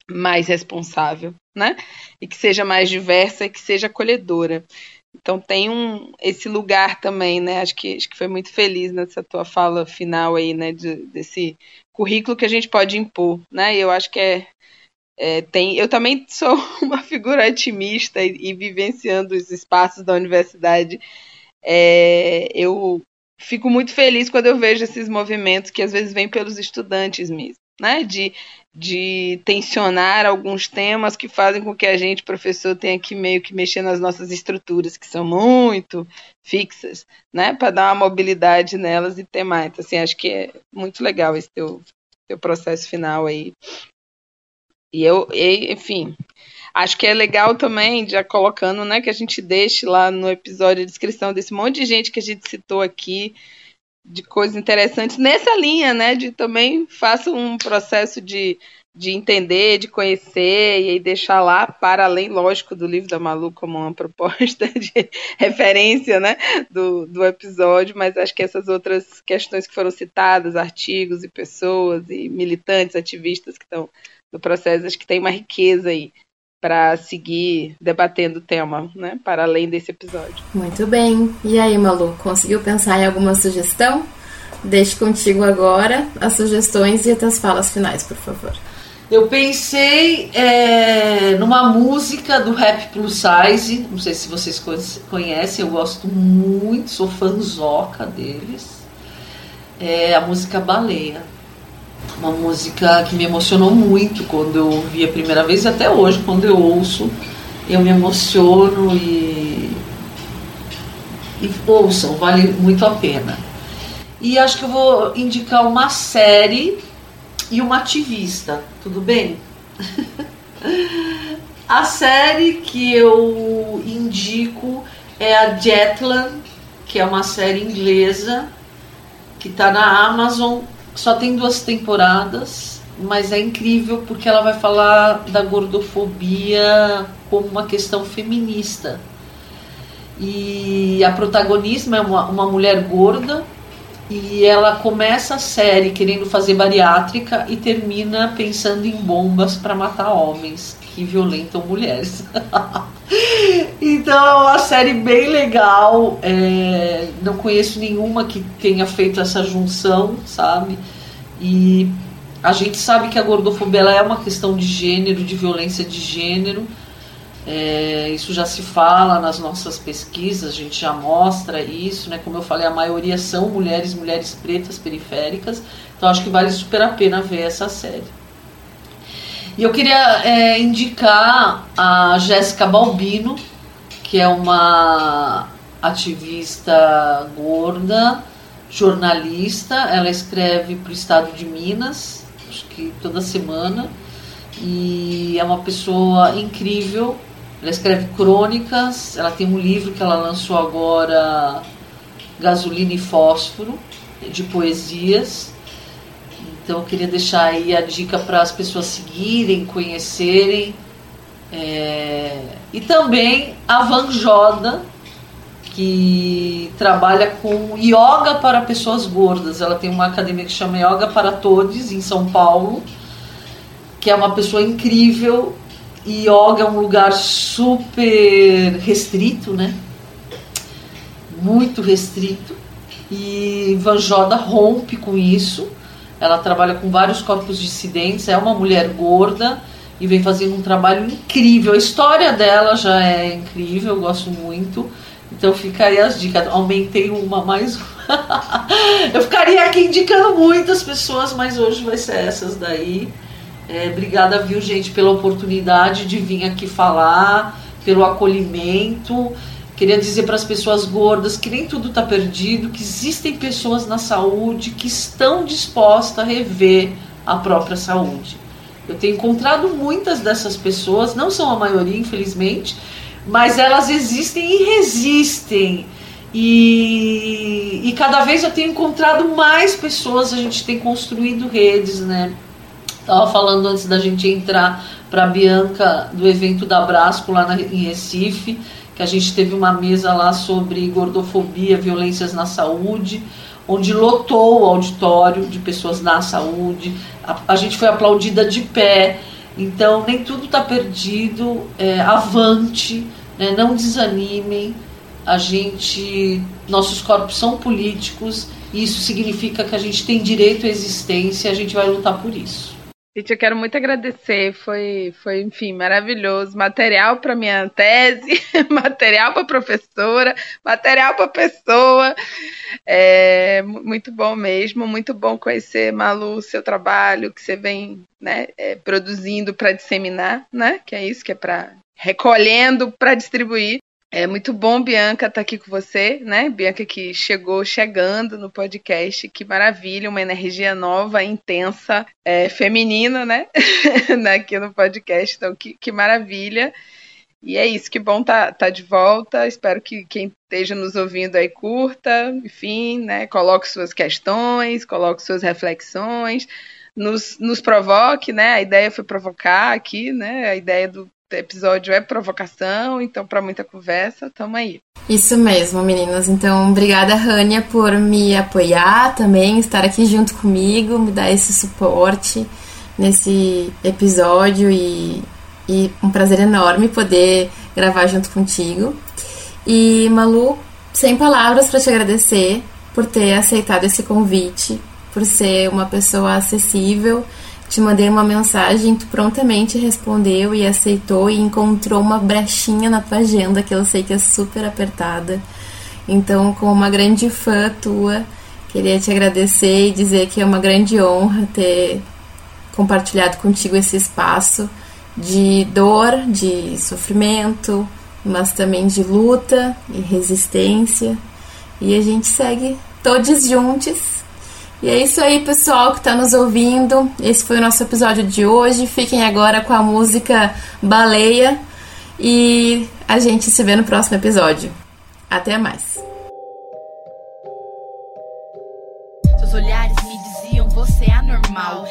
mais responsável, né? E que seja mais diversa e que seja acolhedora. Então tem um esse lugar também, né? Acho que acho que foi muito feliz nessa tua fala final aí, né? De, desse currículo que a gente pode impor, né? Eu acho que é, é, tem. Eu também sou uma figura otimista e, e vivenciando os espaços da universidade. É, eu fico muito feliz quando eu vejo esses movimentos que às vezes vêm pelos estudantes mesmo, né? De de tensionar alguns temas que fazem com que a gente, professor, tenha que meio que mexer nas nossas estruturas, que são muito fixas, né, para dar uma mobilidade nelas e ter mais. Então, assim, acho que é muito legal esse teu, teu processo final aí. E eu, e, enfim, acho que é legal também, já colocando, né, que a gente deixe lá no episódio a descrição desse monte de gente que a gente citou aqui, de coisas interessantes nessa linha, né? De também faça um processo de, de entender, de conhecer e aí deixar lá para além, lógico, do livro da Malu como uma proposta de referência, né? Do, do episódio, mas acho que essas outras questões que foram citadas, artigos e pessoas e militantes, ativistas que estão no processo, acho que tem uma riqueza aí para seguir debatendo o tema, né, para além desse episódio. Muito bem. E aí, Malu, conseguiu pensar em alguma sugestão? Deixe contigo agora as sugestões e as falas finais, por favor. Eu pensei é, numa música do Rap Plus Size, não sei se vocês conhecem, eu gosto muito, sou fanzoca deles. É a música Baleia uma música que me emocionou muito quando eu ouvi a primeira vez e até hoje quando eu ouço eu me emociono e, e ouçam, vale muito a pena. E acho que eu vou indicar uma série e uma ativista, tudo bem? a série que eu indico é a Jetland, que é uma série inglesa que está na Amazon só tem duas temporadas, mas é incrível porque ela vai falar da gordofobia como uma questão feminista. E a protagonista é uma, uma mulher gorda e ela começa a série querendo fazer bariátrica e termina pensando em bombas para matar homens que violentam mulheres. então é uma série bem legal. É, não conheço nenhuma que tenha feito essa junção, sabe? E a gente sabe que a gordofobia é uma questão de gênero, de violência de gênero. É, isso já se fala nas nossas pesquisas, a gente já mostra isso, né? Como eu falei, a maioria são mulheres, mulheres pretas periféricas. Então acho que vale super a pena ver essa série. E eu queria é, indicar a Jéssica Balbino, que é uma ativista gorda, jornalista. Ela escreve para o estado de Minas, acho que toda semana. E é uma pessoa incrível. Ela escreve crônicas. Ela tem um livro que ela lançou agora, Gasolina e Fósforo, de poesias. Então eu queria deixar aí a dica para as pessoas seguirem, conhecerem. É... E também a Vanjoda, que trabalha com yoga para pessoas gordas. Ela tem uma academia que chama Yoga para Todos, em São Paulo, que é uma pessoa incrível. Yoga é um lugar super restrito, né? Muito restrito. E Vanjoda rompe com isso ela trabalha com vários corpos dissidentes, é uma mulher gorda e vem fazendo um trabalho incrível. A história dela já é incrível, eu gosto muito. Então fica aí as dicas. Aumentei uma mais uma. eu ficaria aqui indicando muitas pessoas, mas hoje vai ser essas daí. É, obrigada, viu, gente, pela oportunidade de vir aqui falar, pelo acolhimento Queria dizer para as pessoas gordas que nem tudo está perdido, que existem pessoas na saúde que estão dispostas a rever a própria saúde. Eu tenho encontrado muitas dessas pessoas, não são a maioria, infelizmente, mas elas existem e resistem. E, e cada vez eu tenho encontrado mais pessoas, a gente tem construído redes, né? Estava falando antes da gente entrar para a Bianca do evento da Brasco lá na, em Recife que a gente teve uma mesa lá sobre gordofobia, violências na saúde, onde lotou o auditório de pessoas na saúde, a, a gente foi aplaudida de pé, então nem tudo está perdido, é, avante, né, não desanimem, a gente, nossos corpos são políticos, e isso significa que a gente tem direito à existência e a gente vai lutar por isso. Gente, eu quero muito agradecer. Foi, foi enfim, maravilhoso. Material para minha tese, material para professora, material para pessoa. É, muito bom mesmo. Muito bom conhecer, Malu, seu trabalho que você vem né, é, produzindo para disseminar, né? Que é isso, que é para recolhendo para distribuir. É muito bom, Bianca, estar tá aqui com você, né? Bianca que chegou chegando no podcast, que maravilha, uma energia nova, intensa, é, feminina, né? aqui no podcast, então que, que maravilha. E é isso, que bom tá, tá de volta. Espero que quem esteja nos ouvindo aí curta, enfim, né? Coloque suas questões, coloque suas reflexões, nos, nos provoque, né? A ideia foi provocar aqui, né? A ideia do episódio é provocação, então para muita conversa, tamo aí. Isso mesmo, meninas. Então, obrigada, Rania, por me apoiar também, estar aqui junto comigo, me dar esse suporte nesse episódio e, e um prazer enorme poder gravar junto contigo. E, Malu, sem palavras para te agradecer por ter aceitado esse convite, por ser uma pessoa acessível te mandei uma mensagem, tu prontamente respondeu e aceitou e encontrou uma brechinha na tua agenda que eu sei que é super apertada. Então, como uma grande fã tua, queria te agradecer e dizer que é uma grande honra ter compartilhado contigo esse espaço de dor, de sofrimento, mas também de luta e resistência. E a gente segue todos juntos e é isso aí, pessoal que está nos ouvindo. Esse foi o nosso episódio de hoje. Fiquem agora com a música Baleia e a gente se vê no próximo episódio. Até mais. Seus olhares me diziam você é anormal.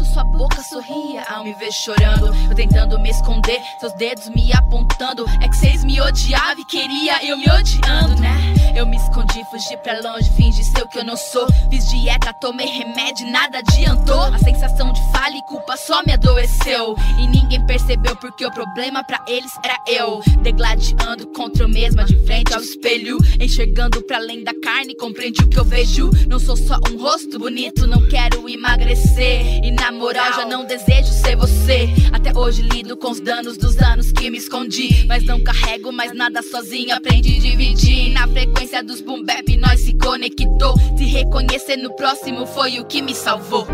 Enquanto sua boca sorria ao me ver chorando, eu tentando me esconder, seus dedos me apontando. É que vocês me odiavam e queria eu me odiando, né? Eu me escondi, fugi pra longe, fingi ser o que eu não sou. Fiz dieta, tomei remédio, nada adiantou. A sensação de falha e culpa só me adoeceu. E ninguém percebeu porque o problema pra eles era eu. Degladiando contra eu mesma, de frente ao espelho. Enxergando pra além da carne, compreendi o que eu vejo. Não sou só um rosto bonito, não quero emagrecer. E na moral, já não desejo ser você. Até hoje lido com os danos dos anos que me escondi. Mas não carrego mais nada sozinho, aprendi a dividir. Na frequência dos boom bap, nós se conectou. Se reconhecer no próximo foi o que me salvou.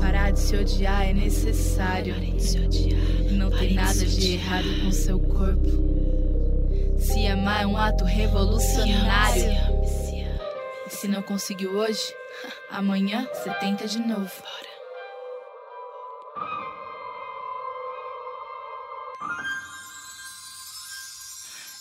Parar de se odiar é necessário. Não tem nada de errado com seu corpo. Se amar é um ato revolucionário. E se não conseguiu hoje, amanhã você tenta de novo.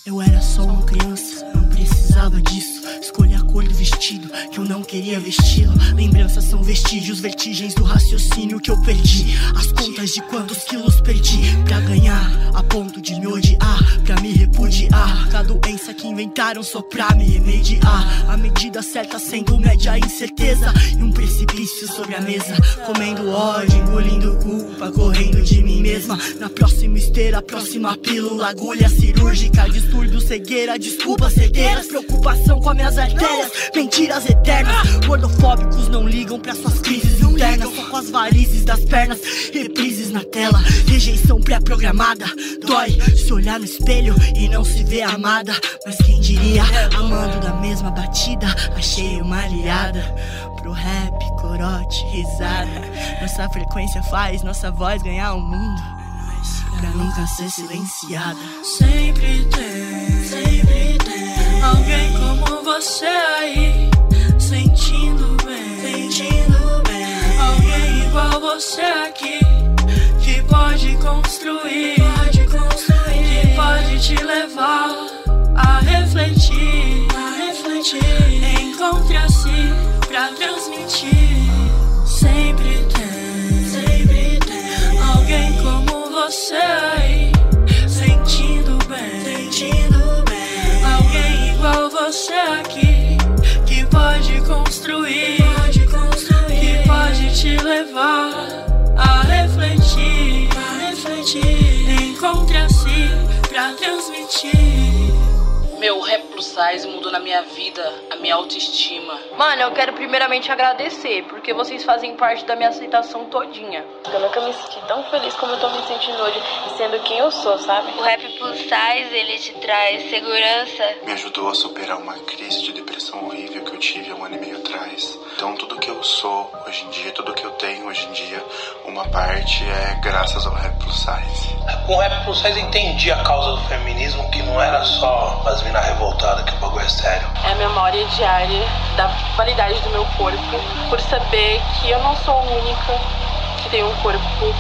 Eu era só uma criança, não precisava disso. Escolhi do vestido que eu não queria vesti-lo. Lembranças são vestígios, vertigens do raciocínio que eu perdi. As contas de quantos quilos perdi pra ganhar, a ponto de me odiar, pra me repudiar. A doença que inventaram só pra me remediar. A medida certa sendo média a incerteza e um precipício sobre a mesa. Comendo ódio, engolindo culpa, correndo de mim mesma. Na próxima esteira, próxima pílula, agulha cirúrgica, distúrbio cegueira, desculpas certeiras, preocupação com as minhas artérias, mentiras eternas. Gordofóbicos não ligam pra suas crises internas, só com as varizes das pernas, reprises na tela, rejeição pré-programada. Dói se olhar no espelho e não se ver amada. Mas quem diria, amando da mesma batida, achei uma aliada pro rap, corote, risada. Nossa frequência faz nossa voz ganhar o mundo. pra nunca ser silenciada. Sempre tem, sempre tem alguém como você aí, sentindo bem, sentindo bem. Alguém igual você aqui, que pode construir, pode construir, que pode te levar a refletir, a refletir. Encontre assim pra transmitir. Sempre tem, sempre tem alguém como você aí, sentindo bem. Igual você aqui, que pode construir, pode construir, que pode te levar a refletir, a refletir. Encontre assim pra transmitir. Meu rap plus size mudou na minha vida, a minha autoestima. Mano, eu quero primeiramente agradecer, porque vocês fazem parte da minha aceitação todinha. Eu nunca me senti tão feliz como eu tô me sentindo hoje, sendo quem eu sou, sabe? O rap plus size, ele te traz segurança. Me ajudou a superar uma crise de depressão horrível que eu tive há um ano e meio atrás. Então tudo que eu sou hoje em dia, tudo que eu tenho hoje em dia, uma parte é graças ao rap plus size. Com o rap plus size eu entendi a causa do feminismo, que não era só as minas revoltadas, que o bagulho é sério. É a memória diária da qualidade do meu corpo, por saber que eu não sou a única que tem um corpo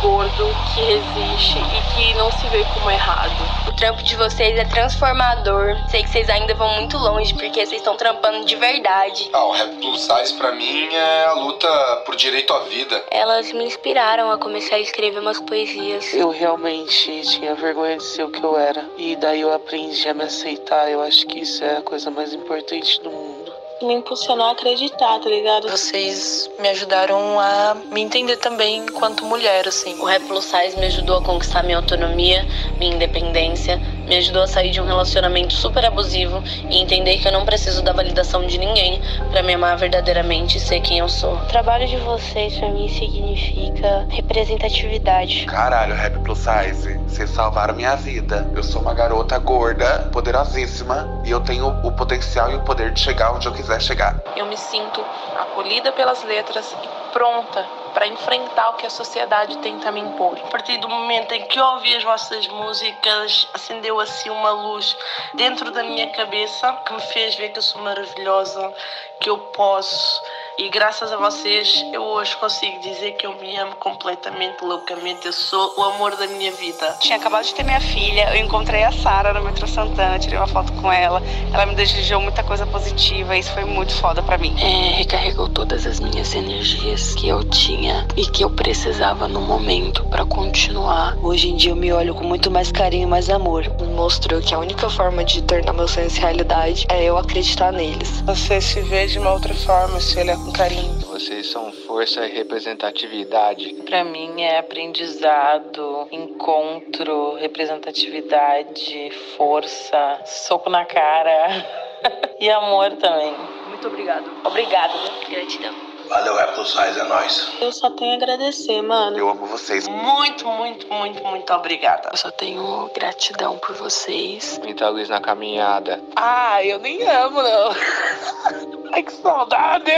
gordo, que resiste e que não se vê como errado. O trampo de vocês é transformador. Sei que vocês ainda vão muito longe porque vocês estão trampando de verdade. Ah, o rap plus size pra mim é a luta por direito à vida. Elas me inspiraram a começar a escrever umas poesias. Eu realmente tinha vergonha de ser o que eu era. E daí eu aprendi a me aceitar. Eu acho que isso é a coisa mais importante do mundo me impulsionou a acreditar, tá ligado? Vocês me ajudaram a me entender também enquanto mulher, assim. O Rap Plus Size me ajudou a conquistar minha autonomia, minha independência, me ajudou a sair de um relacionamento super abusivo e entender que eu não preciso da validação de ninguém para me amar verdadeiramente e ser quem eu sou. O trabalho de vocês para mim significa representatividade. Caralho, Rap Plus Size, vocês salvaram minha vida. Eu sou uma garota gorda, poderosíssima e eu tenho o potencial e o poder de chegar onde eu quiser chegar. Eu me sinto acolhida pelas letras e pronta para enfrentar o que a sociedade tenta me impor. A partir do momento em que eu ouvi as vossas músicas, acendeu assim uma luz dentro da minha cabeça que me fez ver que eu sou maravilhosa, que eu posso. E graças a vocês, eu hoje consigo dizer que eu me amo completamente, loucamente. Eu sou o amor da minha vida. Tinha acabado de ter minha filha, eu encontrei a Sara no metrô Santana, tirei uma foto com ela. Ela me desejou muita coisa positiva, isso foi muito foda para mim. É, recarregou todas as minhas energias que eu tinha e que eu precisava no momento para continuar. Hoje em dia eu me olho com muito mais carinho e mais amor. Mostrou que a única forma de tornar meus sonhos realidade é eu acreditar neles. Você se vê de uma outra forma, se olhar com carinho. Vocês são força e representatividade. Para mim é aprendizado, encontro, representatividade, força, soco na cara e amor também. Muito obrigado. Obrigada, gratidão. Valeu, Rap Plus Size, é nóis. Eu só tenho a agradecer, mano. Eu amo vocês. Muito, muito, muito, muito obrigada. Eu só tenho gratidão por vocês. Muita luz na caminhada. Ah, eu nem amo, não. Ai, que saudade!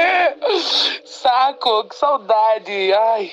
Saco, que saudade! Ai.